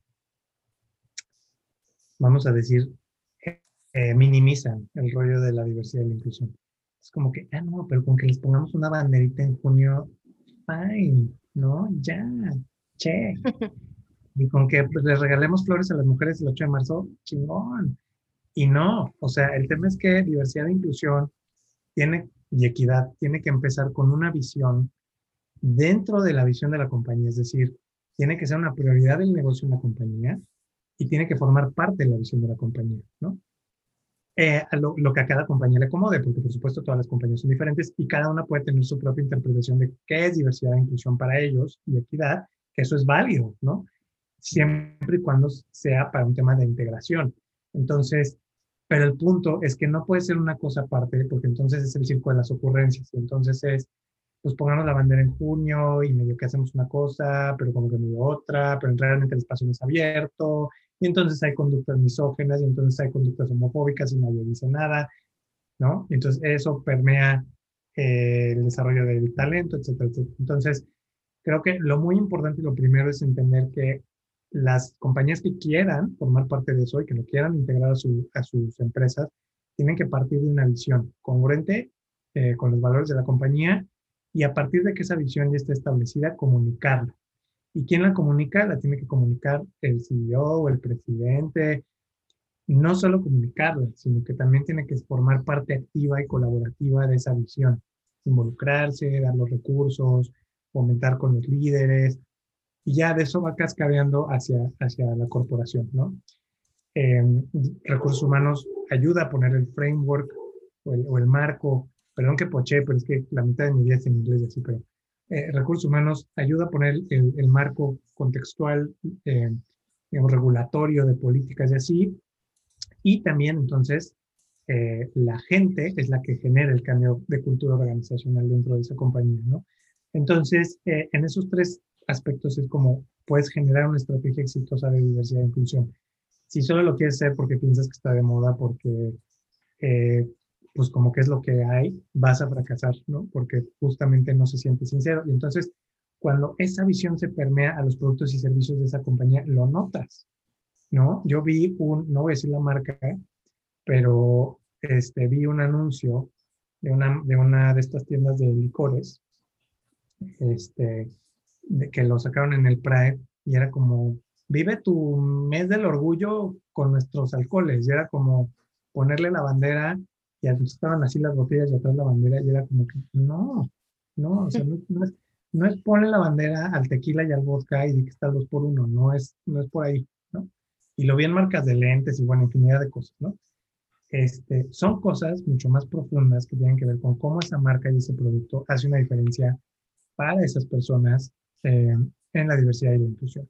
vamos a decir, eh, minimizan el rollo de la diversidad y la inclusión. Es como que, ah, no, pero con que les pongamos una banderita en junio, fine, ¿no? Ya, che. Y con que pues, les regalemos flores a las mujeres el 8 de marzo, chingón. Y no, o sea, el tema es que diversidad e inclusión tiene, y equidad tiene que empezar con una visión dentro de la visión de la compañía, es decir, tiene que ser una prioridad del negocio en la compañía y tiene que formar parte de la visión de la compañía, ¿no? Eh, lo, lo, que a cada compañía le acomode, porque por supuesto todas las compañías son diferentes y cada una puede tener su propia interpretación de qué es diversidad e inclusión para ellos y equidad, que eso es válido, ¿no? Siempre y cuando sea para un tema de integración. Entonces, pero el punto es que no puede ser una cosa aparte, porque entonces es el circo de las ocurrencias. Entonces es, pues pongamos la bandera en junio y medio que hacemos una cosa, pero como que medio otra, pero realmente el espacio no es abierto. Y entonces hay conductas misógenas y entonces hay conductas homofóbicas y nadie dice nada, ¿no? Entonces eso permea eh, el desarrollo del talento, etcétera, etcétera. Entonces, creo que lo muy importante y lo primero es entender que las compañías que quieran formar parte de eso y que lo quieran integrar a, sus empresas, tienen que partir de una visión congruente eh, con los valores de la compañía y a partir de que esa visión ya esté establecida, comunicarla. ¿Y quién la comunica? La tiene que comunicar el CEO o el presidente. No solo comunicarla, sino que también tiene que formar parte activa y colaborativa de esa visión. Involucrarse, dar los recursos, fomentar con los líderes, y ya de eso va cascadeando hacia, hacia la corporación, ¿no? Em, recursos humanos ayuda a poner el framework o el, marco, perdón que poché, pero es que la mitad de mi vida es en inglés, así, pero eh, recursos humanos ayuda a poner el, el marco contextual, eh, regulatorio de políticas y así, y también entonces eh, la gente es la que genera el cambio de cultura organizacional dentro de esa compañía, ¿no? Entonces, eh, en esos tres aspectos es como puedes generar una estrategia exitosa de diversidad e inclusión. Si solo lo quieres hacer porque piensas que está de moda, porque eh, pues como que es lo que hay, vas a fracasar, ¿no? Porque justamente no se siente sincero. Y entonces, cuando esa visión se permea a los productos y servicios de esa compañía, lo notas, ¿no? Yo vi un, no voy a decir la marca, pero este, vi un anuncio de una, de una de estas tiendas de licores, este, de que lo sacaron en el Pride y era como, vive tu mes del orgullo con nuestros alcoholes. Y era como ponerle la bandera y estaban así las botellas y atrás la bandera y era como que, no, no, o sea, no, es, no es ponle la bandera al tequila y al vodka y di que está dos por uno, no es, no es por ahí, ¿no? Y lo vi en marcas de lentes y bueno, infinidad de cosas, ¿no? Este, son cosas mucho más profundas que tienen que ver con cómo esa marca y ese producto hace una diferencia para esas personas eh, en la diversidad y la inclusión.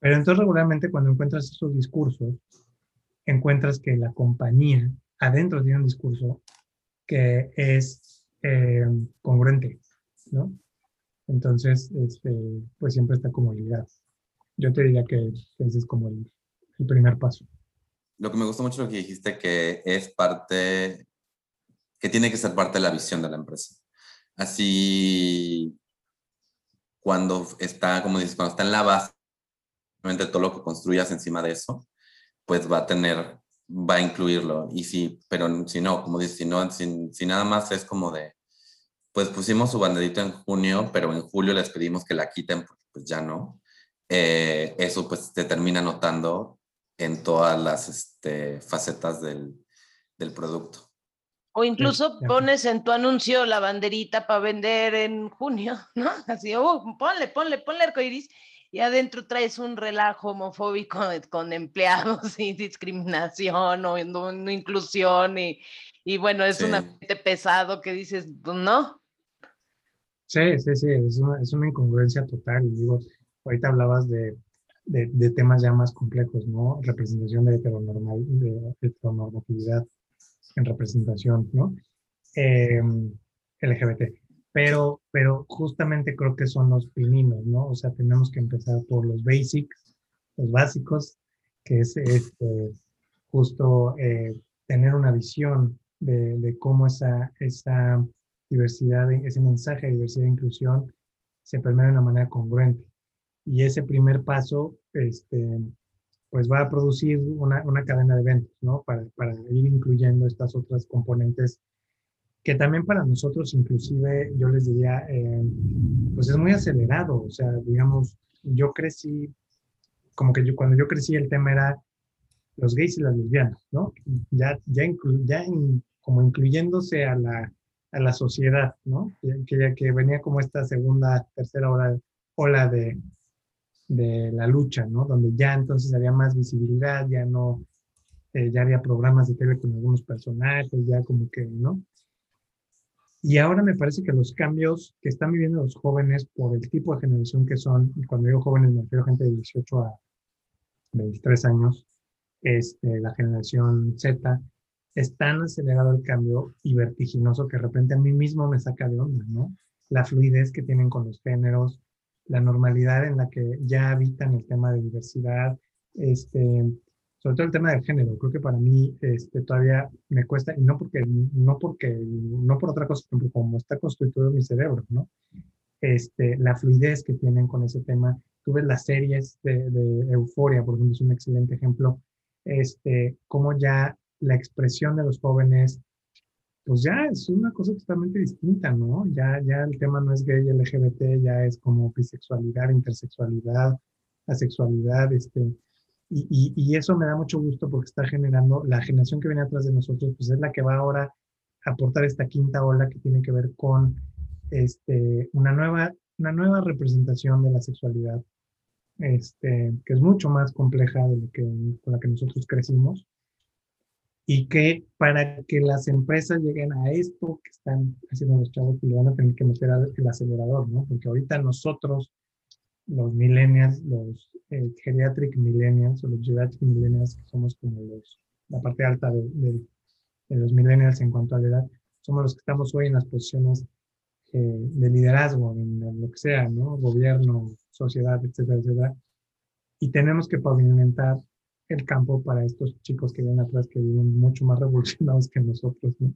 Pero entonces regularmente cuando encuentras estos discursos, encuentras que la compañía adentro tiene un discurso que es eh, congruente, ¿no? Entonces, este, pues siempre está como ligado. Yo te diría que ese es como el, el primer paso. Lo que me gustó mucho lo que dijiste, que es parte, que tiene que ser parte de la visión de la empresa. Así cuando está, como dices, cuando está en la base, todo lo que construyas encima de eso, pues va a tener, va a incluirlo. Y sí, pero si no, como dices, si no, si, nada más es como de, pues pusimos su banderito en junio, pero en julio les pedimos que la quiten, pues ya no. Eh, eso pues te termina notando en todas las este, facetas del, del producto. O incluso pones en tu anuncio la banderita para vender en junio, ¿no? Así, oh, ponle, ponle, ponle arcoiris y adentro traes un relajo homofóbico con empleados (laughs) y discriminación o no, inclusión y, y, bueno, es un ambiente pesado que dices, pues, ¿no? Sí, sí, sí, es una, es una incongruencia total. Y digo, ahorita hablabas de, de, de, temas ya más complejos, ¿no? Representación de heteronormal, de heteronormatividad en representación, ¿no? Em, LGBT. Pero, pero justamente creo que son los pininos, ¿no? O sea, tenemos que empezar por los basics, los básicos, que es este, justo eh, tener una visión de, de, cómo esa, esa diversidad, ese mensaje de diversidad e inclusión se permea de una manera congruente. Y ese primer paso, este, pues va a producir una, una cadena de eventos, ¿no? Para, para, ir incluyendo estas otras componentes que también para nosotros inclusive yo les diría, eh, pues es muy acelerado, o sea, digamos, yo crecí, como que cuando yo crecí el tema era los gays y las lesbianas, ¿no? Ya, ya, ya como incluyéndose a la, a la sociedad, ¿no? Que, que venía como esta segunda, tercera ola, ola de, de la lucha, ¿no? Donde ya entonces había más visibilidad, ya no, eh, ya había programas de tele con algunos personajes, ya como que, ¿no? Y ahora me parece que los cambios que están viviendo los jóvenes por el tipo de generación que son, y cuando digo jóvenes me refiero a gente de 18 a 23 años, este, la generación Z, es tan acelerado el cambio y vertiginoso que de repente a mí mismo me saca de onda, ¿no? La fluidez que tienen con los géneros, la normalidad en la que ya habitan el tema de diversidad, este, sobre todo el tema del género. Creo que para mí este, todavía me cuesta, y no porque, no porque, no por otra cosa, como está constituido mi cerebro, ¿no? Este, la fluidez que tienen con ese tema. Tú ves las series de, de Euforia, por ejemplo, es un excelente ejemplo, este, cómo ya la expresión de los jóvenes, pues ya es una cosa totalmente distinta, ¿no? Ya, ya el tema no es gay, LGBT, ya es como bisexualidad, intersexualidad, asexualidad, este, y, y, eso me da mucho gusto porque está generando, la generación que viene atrás de nosotros, pues es la que va ahora a aportar esta quinta ola que tiene que ver con este, una, nueva, una nueva representación de la sexualidad, este, que es mucho más compleja de lo que, con la que nosotros crecimos y que para que las empresas lleguen a esto que están haciendo los chavos, pues le van a tener que meter el acelerador, ¿no? Porque ahorita nosotros, los millennials, los eh, geriatric millennials o los geriatric millennials, que somos como los, la parte alta de, de, los millennials en cuanto a la edad, somos los que estamos hoy en las posiciones eh, de liderazgo, en, en, lo que sea, ¿no? Gobierno, sociedad, etcétera, etcétera. Y tenemos que pavimentar el campo para estos chicos que vienen atrás, que viven mucho más revolucionados que nosotros, ¿no?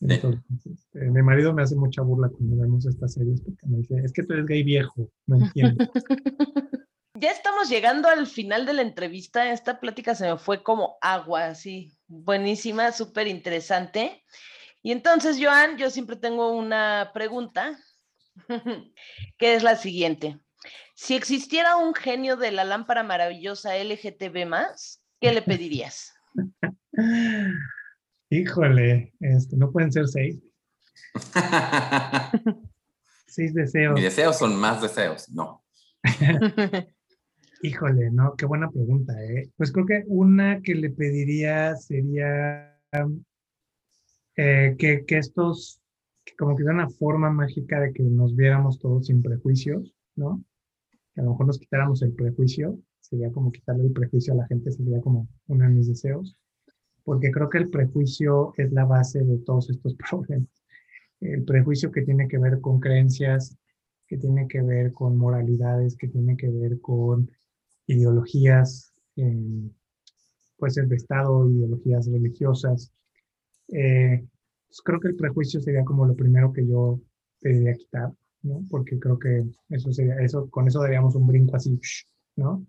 Entonces, este, mi marido me hace mucha burla cuando vemos estas series porque me dice, es que tú eres gay viejo, no entiendo. (laughs) ya estamos llegando al final de la entrevista, esta plática se me fue como agua, así, buenísima, súper interesante. Y entonces, Joan, yo siempre tengo una pregunta, (laughs) que es la siguiente. Si existiera un genio de la lámpara maravillosa LGTB ¿qué le pedirías? (laughs) Híjole, este, no pueden ser seis. (laughs) seis deseos. Mis deseos son más deseos, no. (laughs) Híjole, no, qué buena pregunta, ¿eh? Pues creo que una que le pediría sería eh, que, que, estos, como que de una forma mágica de que nos viéramos todos sin prejuicios, ¿no? que a lo mejor nos quitáramos el prejuicio, sería como quitarle el prejuicio a la gente, sería como uno de mis deseos, porque creo que el prejuicio es la base de todos estos (laughs) problemas. El prejuicio que tiene que ver con creencias, que tiene que ver con moralidades, que tiene que ver con ideologías, eh, puede ser de Estado, ideologías religiosas. Eh, pues creo que el prejuicio sería como lo primero que yo pediría quitar. Porque creo que eso sería, eso, con eso daríamos un brinco así, ¿no?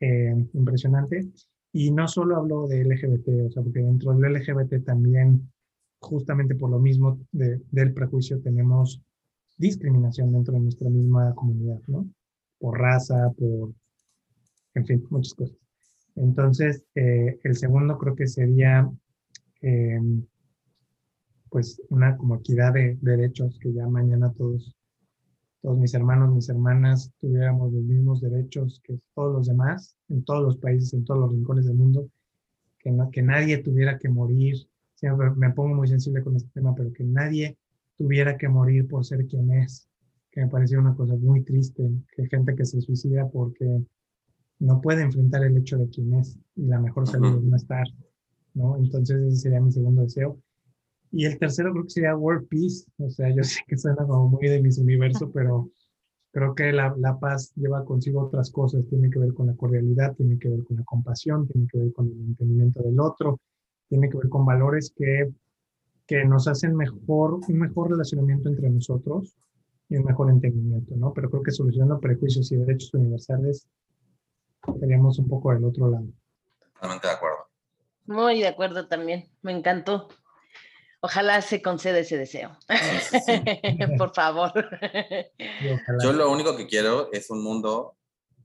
Eh, impresionante. Y no solo hablo de LGBT, o sea, porque dentro del LGBT también, justamente por lo mismo del prejuicio, tenemos discriminación dentro de nuestra misma comunidad, ¿no? Por raza, por, en fin, muchas cosas. Entonces, eh, el segundo creo que sería, eh, pues, una equidad de derechos, que ya mañana todos todos mis hermanos, mis hermanas tuviéramos los mismos derechos que todos los demás, en todos los países, en todos los rincones del mundo, que, no, que nadie tuviera que morir, siempre me pongo muy sensible con este tema, pero que nadie tuviera que morir por ser quien es, que me parecía una cosa muy triste, que gente que se suicida porque no puede enfrentar el hecho de quién es y la mejor salud es no estar, ¿no? Entonces ese sería mi segundo deseo. Y el tercero creo que sería World Peace. O sea, yo sé que suena como muy de mis universo, pero creo que la, la, paz lleva consigo otras cosas. Tiene que ver con la cordialidad, tiene que ver con la compasión, tiene que ver con el entendimiento del otro, tiene que ver con valores que, que nos hacen mejor, un mejor relacionamiento entre nosotros y un mejor entendimiento, ¿no? Pero creo que solucionando prejuicios y derechos universales, estaríamos un poco del otro lado. Totalmente de acuerdo. Muy de acuerdo también. Me encantó. Ojalá se conceda ese deseo. (laughs) Por favor. Yo lo único que quiero es un mundo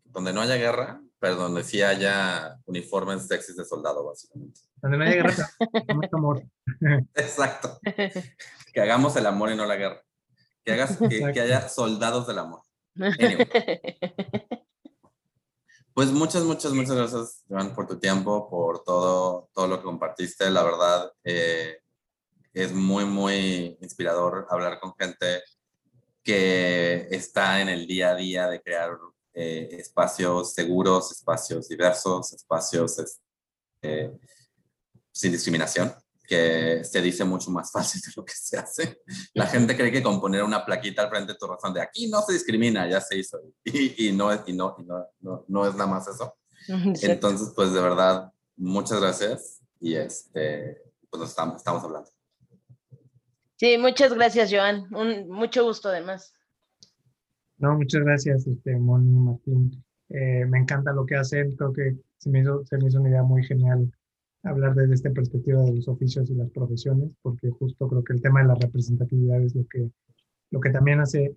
donde no haya guerra, pero donde sí haya uniformes sexys de soldado, básicamente. Donde no haya guerra, mucho amor. (laughs) Exacto. Que hagamos el amor y no la guerra. Que, hagas, que, haya soldados del amor. Pues muchas, muchas, muchas gracias, Joan, por tu tiempo, por todo, todo lo que compartiste. La verdad, eh, es muy, muy inspirador hablar con gente que está en el día a día de crear eh, espacios seguros, espacios diversos, espacios este, sin discriminación que se dice mucho más (laughs) fácil de lo que se hace. La gente cree que con poner una plaquita al frente de tu razón de aquí no se discrimina, ya se hizo. Y, y, no, y, no, y no, no, no, es nada más eso. (laughs) Entonces, pues de verdad, muchas gracias y este, pues estamos, estamos hablando. Sí, muchas gracias, Joan. Un, mucho gusto además. No, muchas gracias, este, Moni Martín. Eh, me encanta lo que hacen, creo que se me, hizo, se me hizo una idea muy genial hablar desde esta perspectiva de los oficios y las profesiones, porque justo creo que el tema de la representatividad es lo que, lo que también hace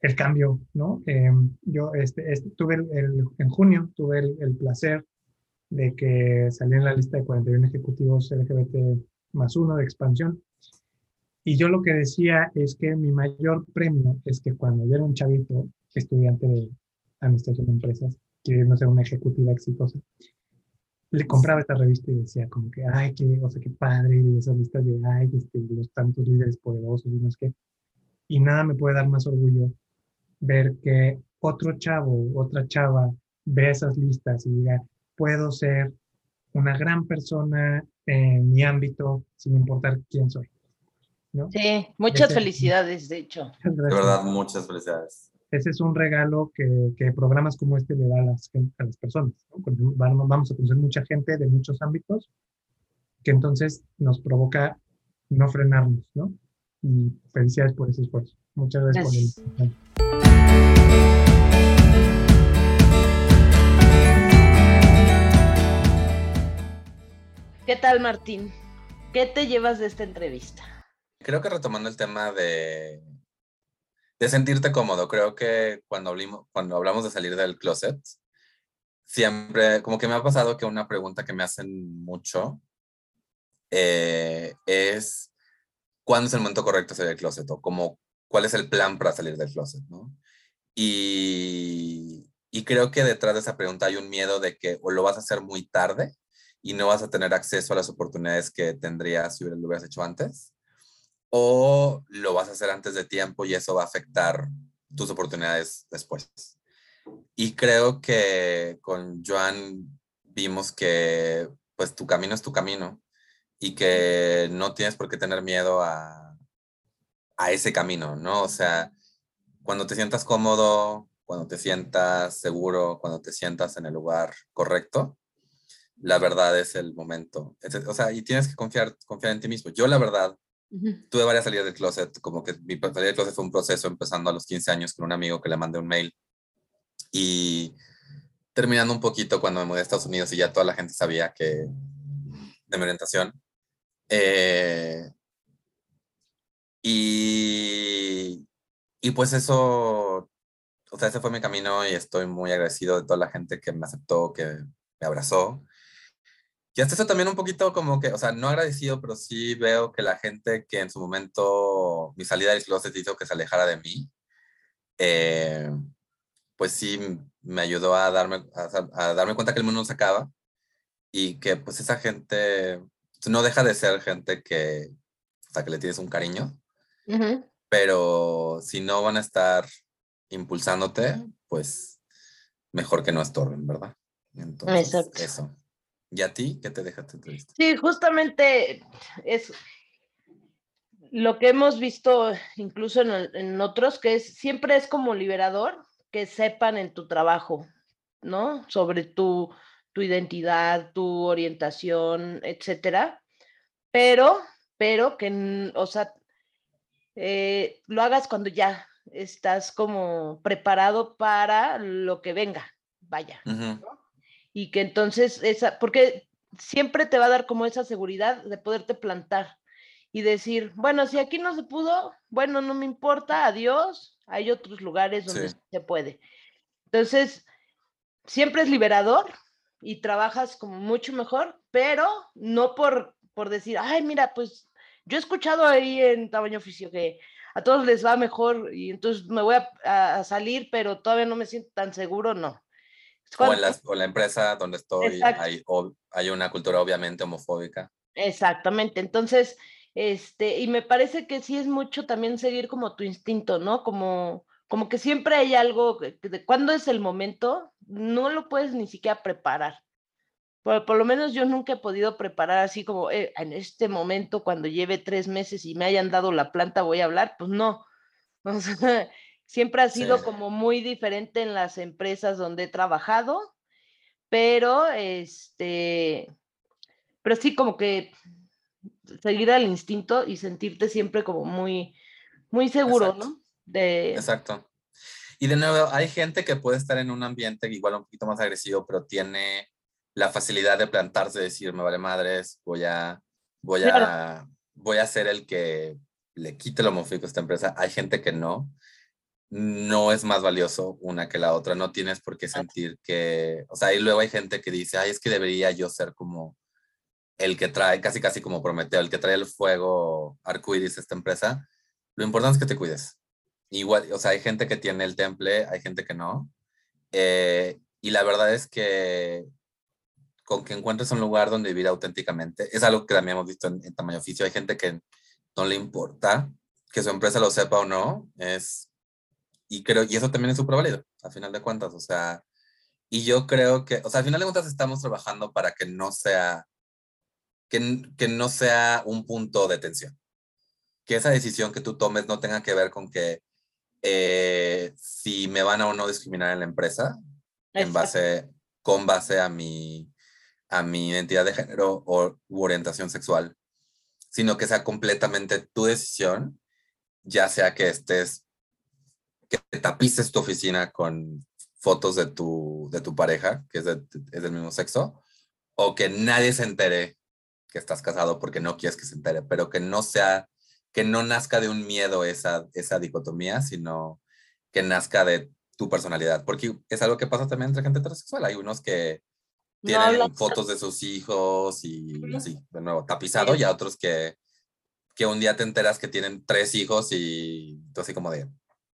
el cambio, ¿no? Em, yo este, este, tuve el, en junio, tuve el, el, placer de que salí en la lista de 41 ejecutivos LGBT más uno de expansión. Y yo lo que decía es que mi mayor premio es que cuando yo era un chavito, estudiante de administración de empresas, queriendo ser una ejecutiva exitosa, le compraba esta revista y decía como que, ay, qué, o sea, qué padre, y esas listas de, ay, este, los tantos líderes poderosos y no es que, y nada me puede dar más orgullo ver que otro chavo, otra chava ve esas listas y diga, puedo ser una gran persona en mi ámbito sin importar quién soy. ¿No? Sí, muchas felicidades, de hecho. (laughs) De verdad, muchas felicidades ese es un regalo que, que, programas como este le da a las, a las personas. Vamos a conocer mucha gente de muchos ámbitos que entonces nos provoca no frenarnos, ¿no? Y felicidades por ese esfuerzo. Muchas gracias, gracias. por el ¿Qué tal, Martín? ¿Qué te llevas de esta entrevista? Creo que retomando el tema de de sentirte cómodo. Creo que cuando hablamos, cuando hablamos de salir del closet, siempre, como que me ha pasado que una pregunta que me hacen mucho eh, es, ¿cuándo es el momento correcto de salir del closet? O como, ¿cuál es el plan para salir del closet? ¿no? Y, y creo que detrás de esa pregunta hay un miedo de que o lo vas a hacer muy tarde y no vas a tener acceso a las oportunidades que tendrías si lo hubieras hecho antes o lo vas a hacer antes de tiempo y eso va a afectar tus oportunidades después. Y creo que con Joan vimos que pues tu camino es tu camino y que no tienes por qué tener miedo a, a ese camino, ¿no? O sea, cuando te sientas cómodo, cuando te sientas seguro, cuando te sientas en el lugar correcto, la verdad es el momento. O sea, y tienes que confiar, confiar en ti mismo. Yo la verdad Tuve varias salidas del closet, como que mi salida del closet fue un proceso empezando a los 15 años con un amigo que le mandé un mail y terminando un poquito cuando me mudé a Estados Unidos y ya toda la gente sabía que de mi orientación. Eh, y, y pues eso, o sea, ese fue mi camino y estoy muy agradecido de toda la gente que me aceptó, que me abrazó y hasta eso también un poquito como que, o sea, no agradecido, pero sí veo que la gente que en su momento mi salida del closet hizo que se alejara de mí, eh, pues sí me ayudó a darme, a, darme cuenta que el mundo no se acaba y que pues esa gente no deja de ser gente que, o sea, que le tienes un cariño, pero si no van a estar impulsándote, pues mejor que no estorben, ¿verdad? Entonces, Exacto. eso. ¿Y a ti qué te deja tu entrevista? Sí, justamente es lo que hemos visto incluso en, otros, que es, siempre es como liberador que sepan en tu trabajo, ¿no? Sobre tu, tu identidad, tu orientación, etcétera. Pero, pero que, o sea, eh, lo hagas cuando ya estás como preparado para lo que venga, vaya. ¿no? Y que entonces esa, porque siempre te va a dar como esa seguridad de poderte plantar y decir, bueno, si aquí no se pudo, bueno, no me importa, adiós, hay otros lugares donde se puede. Entonces, siempre es liberador y trabajas como mucho mejor, pero no por, por decir, ay, mira, pues yo he escuchado ahí en tamaño oficio que a todos les va mejor y entonces me voy a, salir, pero todavía no me siento tan seguro, no. O en, la, empresa donde estoy hay, hay, una cultura obviamente homofóbica. Exactamente, entonces, este, y me parece que sí es mucho también seguir como tu instinto, ¿no? Como, como que siempre hay algo, de cuándo es el momento, no lo puedes ni siquiera preparar. Por, por, lo menos yo nunca he podido preparar así como eh, en este momento, cuando lleve tres meses y me hayan dado la planta, voy a hablar. Pues no. (laughs) siempre ha sido como muy diferente en las empresas donde he trabajado, pero este, pero sí como que seguir al instinto y sentirte siempre como muy, muy seguro, ¿no? De... Exacto. Y de nuevo, hay gente que puede estar en un ambiente igual un poquito más agresivo, pero tiene la facilidad de plantarse decir, me vale madres, voy a, voy a, voy a ser el que le quite lo homofóbico a esta empresa. Hay gente que no. No es más valioso una que la otra. No tienes por qué sentir que, o sea, y luego hay gente que dice, ay, es que debería yo ser como el que trae, casi casi como Prometeo, el que trae el fuego arcoíris esta empresa. Lo importante es que te cuides. Igual, o sea, hay gente que tiene el temple, hay gente que no. Eh, y la verdad es que con que encuentres un lugar donde vivir auténticamente. Es algo que también hemos visto en, tamaño oficio. Hay gente que no le importa que su empresa lo sepa o no. Es, y creo, y eso también es súper válido, a final de cuentas. O sea, y yo creo que, o sea, al final de cuentas estamos trabajando para que no sea, que, que no sea un punto de tensión. Que esa decisión que tú tomes no tenga que ver con que eh, si me van a o no discriminar en la empresa, en base, con base a mi a mi identidad de género o orientación sexual, sino que sea completamente tu decisión, ya sea que estés, que tapices tu oficina con fotos de tu, de tu pareja, que es, es del mismo sexo, o que nadie se entere que estás casado porque no quieres que se entere, pero que no sea, que no nazca de un miedo esa, esa dicotomía, sino que nazca de tu personalidad, porque es algo que pasa también entre gente heterosexual. Hay unos que tienen fotos de sus hijos y así, de nuevo, tapizado, y a otros que, que un día te enteras que tienen tres hijos y tú así como de...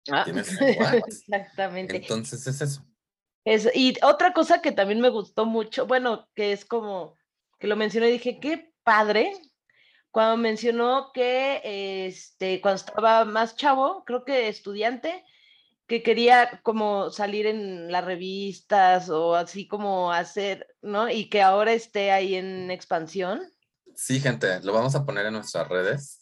Ah, (laughs) exactamente. Entonces es eso. Es, y otra cosa que también me gustó mucho, bueno, que es como que lo mencioné y dije, qué padre, cuando mencionó que este, cuando estaba más chavo, creo que estudiante, que quería como salir en las revistas o así como hacer, ¿no? Y que ahora esté ahí en expansión. Sí, gente, lo vamos a poner en nuestras redes.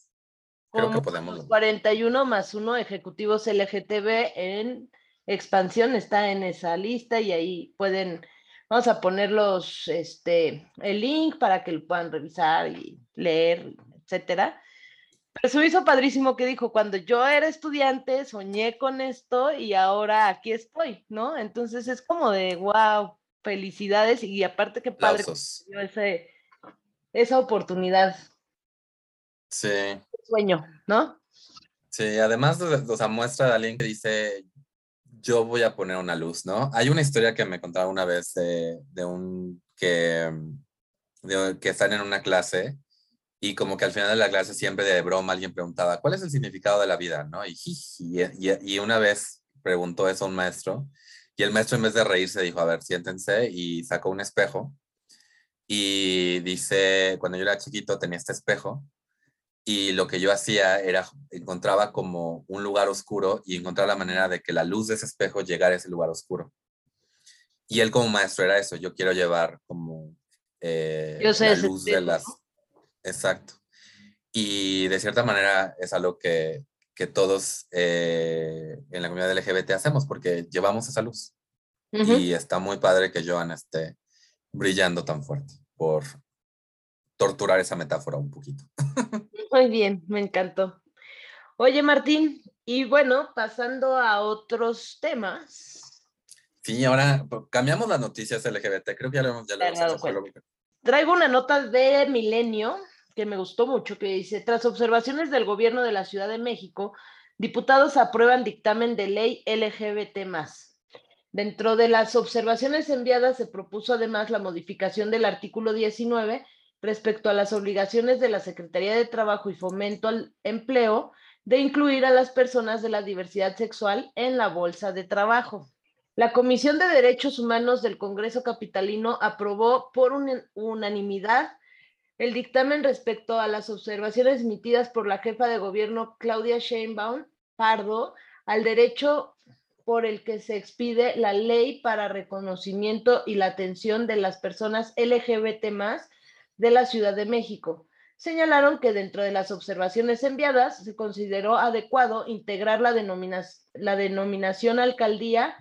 Creo que podemos. 41 más 1 ejecutivos LGTB en expansión está en esa lista y ahí pueden, vamos a ponerlos, este, el link para que lo puedan revisar y leer, etcétera. Pero se me hizo padrísimo que dijo, cuando yo era estudiante soñé con esto y ahora aquí estoy, ¿no? Entonces es como de, wow, felicidades y aparte que padre ese, esa oportunidad. Sí. Sueño, ¿no? Sí, además, o sea, muestra de alguien que dice, yo voy a poner una luz, ¿no? Hay una historia que me contaba una vez de, un que, de, que están en una clase y como que al final de la clase siempre de broma alguien preguntaba, ¿cuál es el significado de la vida? ¿no? Y, y, y, una vez preguntó eso a un maestro y el maestro en vez de reírse dijo, a ver, siéntense y sacó un espejo y dice, cuando yo era chiquito tenía este espejo y lo que yo hacía era, encontraba como un lugar oscuro y encontraba la manera de que la luz de ese espejo llegara a ese lugar oscuro. Y él como maestro era eso, yo quiero llevar como eh, la luz de las... Exacto. Y de cierta manera es algo que, que todos eh, en la comunidad LGBT hacemos porque llevamos esa luz. Y está muy padre que Joan esté brillando tan fuerte por torturar esa metáfora un poquito. (laughs) Muy bien, me encantó. Oye, Martín, y bueno, pasando a otros temas. Sí, ahora cambiamos las noticias LGBT, creo que ya lo hemos, ya lo hemos hecho. Traigo una nota de Milenio que me gustó mucho, que dice, tras observaciones del gobierno de la Ciudad de México, diputados aprueban dictamen de ley LGBT Dentro de las observaciones enviadas se propuso además la modificación del artículo 19 respecto a las obligaciones de la Secretaría de Trabajo y Fomento al Empleo de incluir a las personas de la diversidad sexual en la bolsa de trabajo. La Comisión de Derechos Humanos del Congreso Capitalino aprobó por unanimidad el dictamen respecto a las observaciones emitidas por la jefa de gobierno Claudia Sheinbaum Pardo al derecho por el que se expide la ley para reconocimiento y la atención de las personas LGBT de la Ciudad de México. Señalaron que dentro de las observaciones enviadas se consideró adecuado integrar la, denominación alcaldía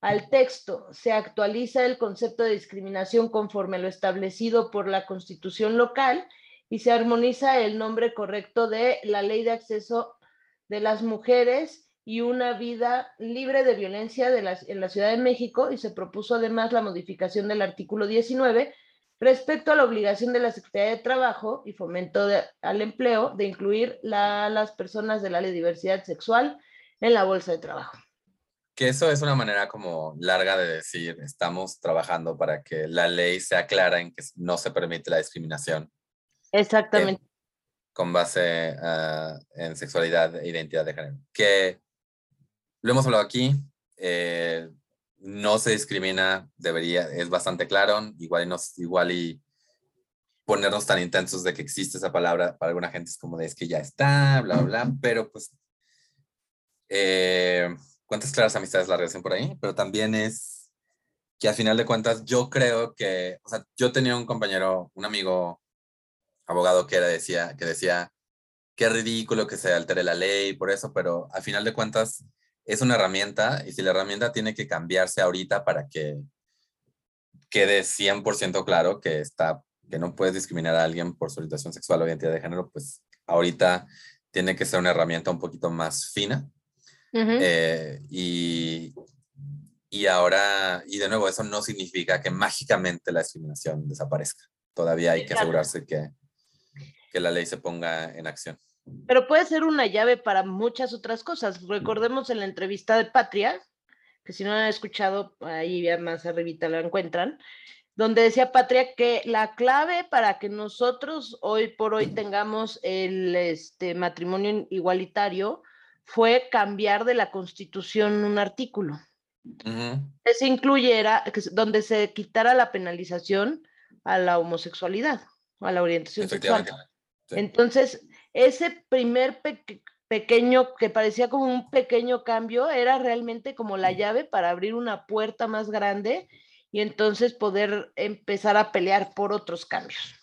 al texto. Se actualiza el concepto de discriminación conforme lo establecido por la constitución local y se armoniza el nombre correcto de la ley de acceso de las mujeres y una vida libre de violencia en la Ciudad de México y se propuso además la modificación del artículo 19 respecto a la obligación de la Secretaría de Trabajo y Fomento al Empleo de incluir a las personas de la diversidad sexual en la bolsa de trabajo. Que eso es una manera como larga de decir, estamos trabajando para que la ley sea clara en que no se permite la discriminación. Exactamente. con base ah, en sexualidad e identidad de género. Que lo hemos hablado aquí, eh, no se discrimina, debería, es bastante claro, igual y, nos, igual y ponernos tan intensos de que existe esa palabra para alguna gente es como de es que ya está, bla, bla, pero pues, eh, cuántas claras amistades la relación por ahí, pero también es que al final de cuentas yo creo que, o sea, yo tenía un compañero, un amigo abogado que era, decía, que decía, qué ridículo que se altere la ley por eso, pero al final de cuentas es una herramienta y si la herramienta tiene que cambiarse ahorita para que quede 100% claro que está que no puedes discriminar a alguien por su orientación sexual o identidad de género, pues ahorita tiene que ser una herramienta un poquito más fina. Eh, y, y ahora, y de nuevo, eso no significa que mágicamente la discriminación desaparezca. Todavía hay que asegurarse que, que la ley se ponga en acción. Pero puede ser una llave para muchas otras cosas. Recordemos en la entrevista de Patria, que si no han escuchado, ahí ya más arribita la encuentran, donde decía Patria que la clave para que nosotros hoy por hoy tengamos el este, matrimonio igualitario fue cambiar de la constitución un artículo. Ese incluyera, donde se quitara la penalización a la homosexualidad, a la orientación sexual. Entonces, ese primer pequeño, que parecía como un pequeño cambio, era realmente como la llave para abrir una puerta más grande y entonces poder empezar a pelear por otros cambios.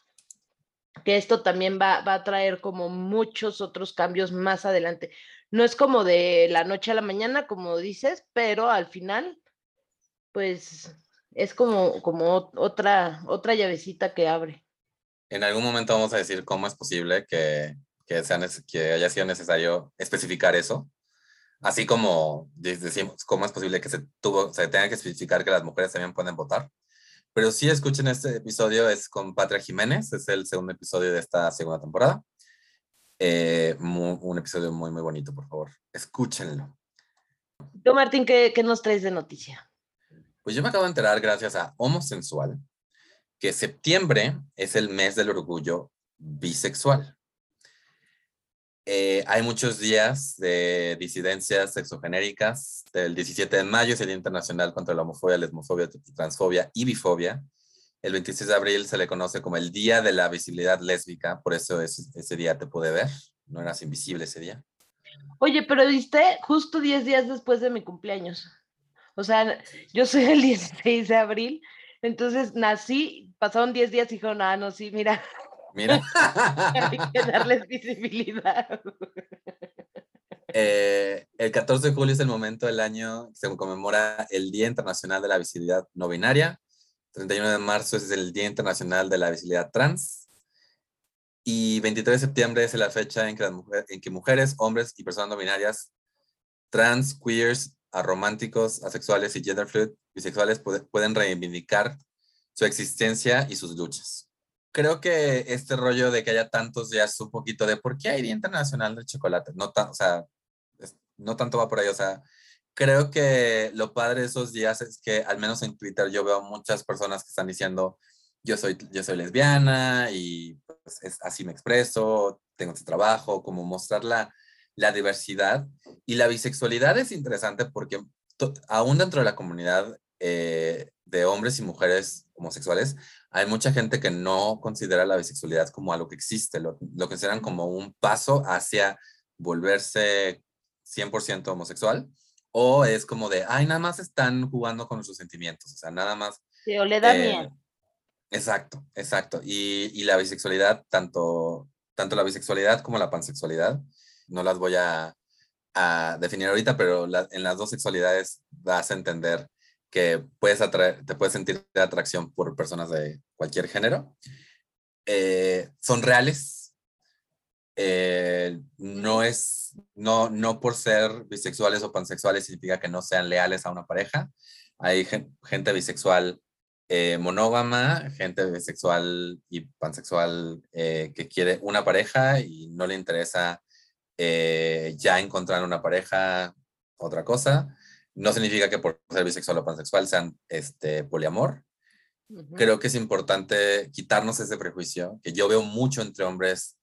Que esto también va, va a traer como muchos otros cambios más adelante. No es como de la noche a la mañana, como dices, pero al final, pues es como, como otra, otra llavecita que abre. En algún momento vamos a decir cómo es posible que que, sea, que haya sido necesario especificar eso, así como decimos, cómo es posible que se, tuvo, se tenga que especificar que las mujeres también pueden votar. Pero sí escuchen este episodio, es con Patria Jiménez, es el segundo episodio de esta segunda temporada. Eh, un episodio muy, muy bonito, por favor. Escúchenlo. Tú, Martín, ¿qué, ¿qué, nos traes de noticia? Pues yo me acabo de enterar, gracias a Homosensual, que septiembre es el mes del orgullo bisexual. Eh, hay muchos días de disidencias sexogenéricas. El 17 de mayo es el Día Internacional contra la Homofobia, Lesmofobia, Transfobia y Bifobia. El 26 de abril se le conoce como el Día de la Visibilidad Lésbica, por eso ese día te pude ver. No eras invisible ese día. Oye, pero viste justo 10 días después de mi cumpleaños. O sea, yo soy el 16 de abril, entonces nací, pasaron 10 días y dijeron, ah, no, sí, mira, Mira. (laughs) Hay que darles visibilidad. Eh, el 14 de julio es el momento del año que se conmemora el Día Internacional de la Visibilidad No Binaria. 31 de marzo es el Día Internacional de la Visibilidad Trans. Y 23 de septiembre es la fecha en que, en que mujeres, hombres y personas no binarias, trans, queers, arománticos, asexuales y gender fluid bisexuales pueden reivindicar su existencia y sus luchas creo que este rollo de que haya tantos días es un poquito de por qué hay Día Internacional del Chocolate. No, o sea, no tanto va por ahí, o sea, creo que lo padre de esos días es que al menos en Twitter yo veo muchas personas que están diciendo yo soy, yo soy lesbiana y pues, es, así me expreso, tengo este trabajo, como mostrar la, la diversidad. Y la bisexualidad es interesante porque aún dentro de la comunidad eh, de hombres y mujeres homosexuales, hay mucha gente que no considera la bisexualidad como algo que existe, lo, lo consideran como un paso hacia volverse 100% homosexual o es como de, ay, nada más están jugando con sus sentimientos, o sea, nada más. Sí, o le da eh, miedo. Exacto, exacto. Y, y, la bisexualidad, tanto, tanto la bisexualidad como la pansexualidad, no las voy a, a definir ahorita, pero en las dos sexualidades das a entender que puedes te puedes sentir de atracción por personas de cualquier género. Eh, son reales. Eh, no es, no, no por ser bisexuales o pansexuales significa que no sean leales a una pareja. Hay gente bisexual eh, monógama, gente bisexual y pansexual que quiere una pareja y no le interesa ya encontrar una pareja, otra cosa. No significa que por ser bisexual o pansexual sean este, poliamor. Creo que es importante quitarnos ese prejuicio que yo veo mucho entre hombres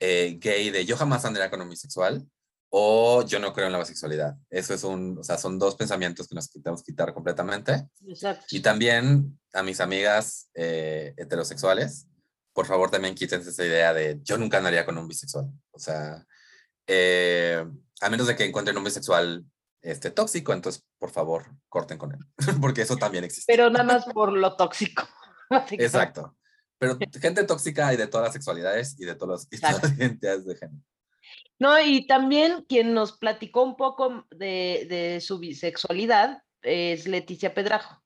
eh, gay de yo jamás andaría con un bisexual o yo no creo en la bisexualidad. Eso es un, o sea, son dos pensamientos que nos quitamos quitar completamente. Exacto. Y también a mis amigas eh, heterosexuales, por favor también quítense esa idea de yo nunca andaría con un bisexual. O sea, eh, a menos de que encuentren un bisexual este, tóxico, entonces por favor corten con él, (laughs) porque eso también existe. Pero nada más por lo tóxico. (laughs) Exacto. Pero gente tóxica hay de todas las sexualidades y de todas las (laughs) identidades de género. No, y también quien nos platicó un poco de, de su bisexualidad es Leticia Pedrajo,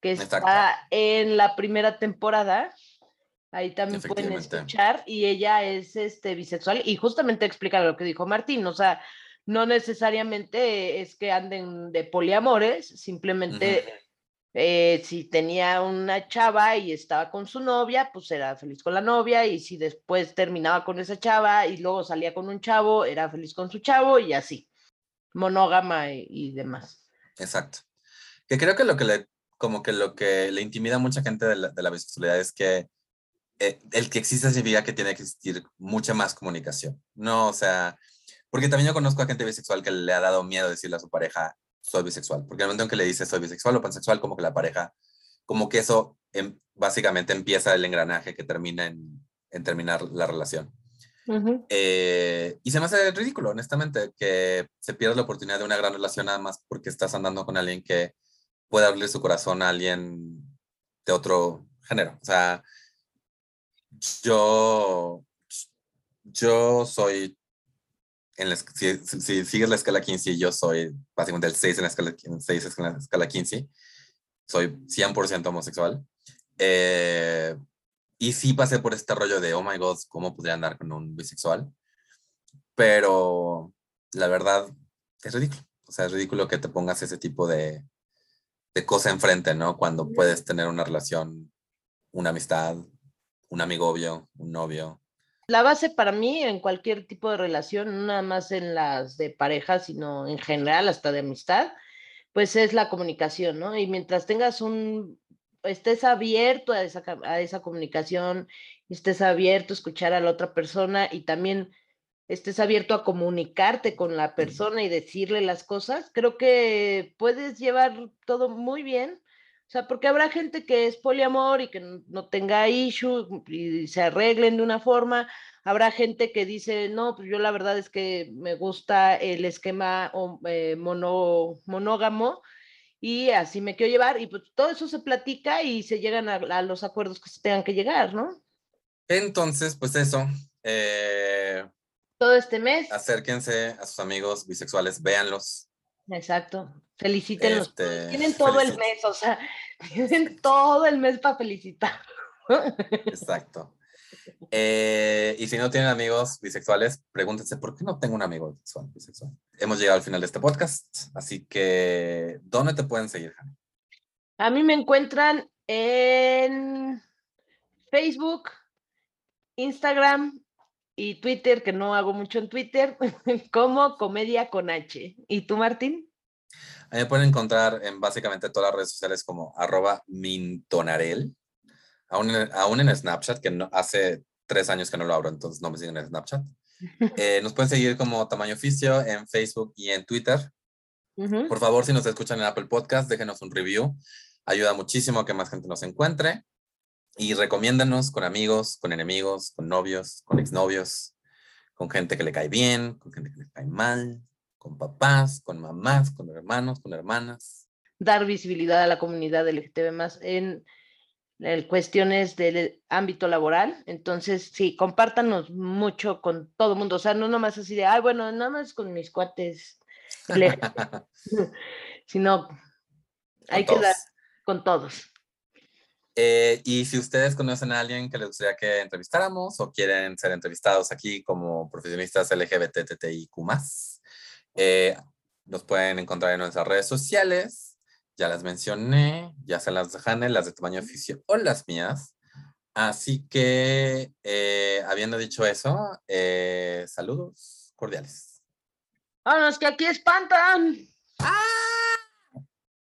que está en la primera temporada. Ahí también pueden escuchar. Y ella es este, bisexual y justamente explica lo que dijo Martín. O sea, no necesariamente es que anden de poliamores, simplemente eh, si tenía una chava y estaba con su novia, pues era feliz con la novia, y si después terminaba con esa chava y luego salía con un chavo, era feliz con su chavo y así, monógama y, demás. Exacto. Que creo que lo que le, como que lo que le intimida a mucha gente de la, de bisexualidad es que eh, el que exista significa que tiene que existir mucha más comunicación. No, o sea, porque también yo conozco a gente bisexual que le ha dado miedo decirle a su pareja, soy bisexual. Porque el momento en que le dice soy bisexual o pansexual, como que la pareja, como que eso em, básicamente empieza el engranaje que termina en, en terminar la relación. Eh, y se me hace ridículo, honestamente, que se pierda la oportunidad de una gran relación nada más porque estás andando con alguien que puede abrir su corazón a alguien de otro género. O sea, yo, yo soy si, sigues la escala 15, yo soy básicamente el 6 en la escala, 6 en la escala 15, soy 100% homosexual. Eh, y sí pasé por este rollo de, oh my god, ¿cómo podría andar con un bisexual? Pero la verdad es ridículo. O sea, es ridículo que te pongas ese tipo de, de cosa enfrente, ¿no? Cuando puedes tener una relación, una amistad, un amigo obvio, un novio, la base para mí en cualquier tipo de relación, no nada más en las de pareja, sino en general hasta de amistad, pues es la comunicación, ¿no? Y mientras tengas un, estés abierto a esa, a esa comunicación, estés abierto a escuchar a la otra persona y también estés abierto a comunicarte con la persona y decirle las cosas, creo que puedes llevar todo muy bien o sea, porque habrá gente que es poliamor y que no, tenga issue y se arreglen de una forma. Habrá gente que dice, no, pues yo la verdad es que me gusta el esquema eh, mono, monógamo y así me quiero llevar. Y pues todo eso se platica y se llegan a, los acuerdos que se tengan que llegar, ¿no? Entonces, pues eso. Eh, todo este mes. Acérquense a sus amigos bisexuales, véanlos. Exacto. Felicítenlos. Este, (laughs) tienen todo el mes, o sea, tienen todo el mes para felicitar. Exacto. Eh, y si no tienen amigos bisexuales, pregúntense, ¿por qué no tengo un amigo bisexual? Hemos llegado al final de este podcast, así que, ¿dónde te pueden seguir, A mí me encuentran en Facebook, Instagram y Twitter, que no hago mucho en Twitter, (laughs) como Comedia con H. ¿Y tú, Martín? Ahí me pueden encontrar en básicamente todas las redes sociales como arroba mintonarel. Aún en, aún en Snapchat, que no, hace tres años que no lo abro, entonces no me siguen en Snapchat. (laughs) Eh, nos pueden seguir como Tamaño Oficio en Facebook y en Twitter. Por favor, si nos escuchan en Apple Podcast, déjenos un review. Ayuda muchísimo a que más gente nos encuentre. Y recomiéndanos con amigos, con enemigos, con novios, con exnovios, con gente que le cae bien, con gente que le cae mal, con papás, con mamás, con hermanos, con hermanas. Dar visibilidad a la comunidad LGTB más en, en cuestiones del ámbito laboral. Entonces, sí, compártanos mucho con todo el mundo. O sea, no nomás así de, ay, bueno, nada más con mis cuates, (laughs) (laughs) sino hay que dar con todos. Eh, y si ustedes conocen a alguien que les gustaría que entrevistáramos o quieren ser entrevistados aquí como profesionistas LGBTTIQ+, eh, nos pueden encontrar en nuestras redes sociales. Ya las mencioné, ya sean las de Hanel, las de tamaño oficio o las mías. Así que, eh, habiendo dicho eso, saludos cordiales. ¡Vámonos, que aquí espantan! ¡Ah!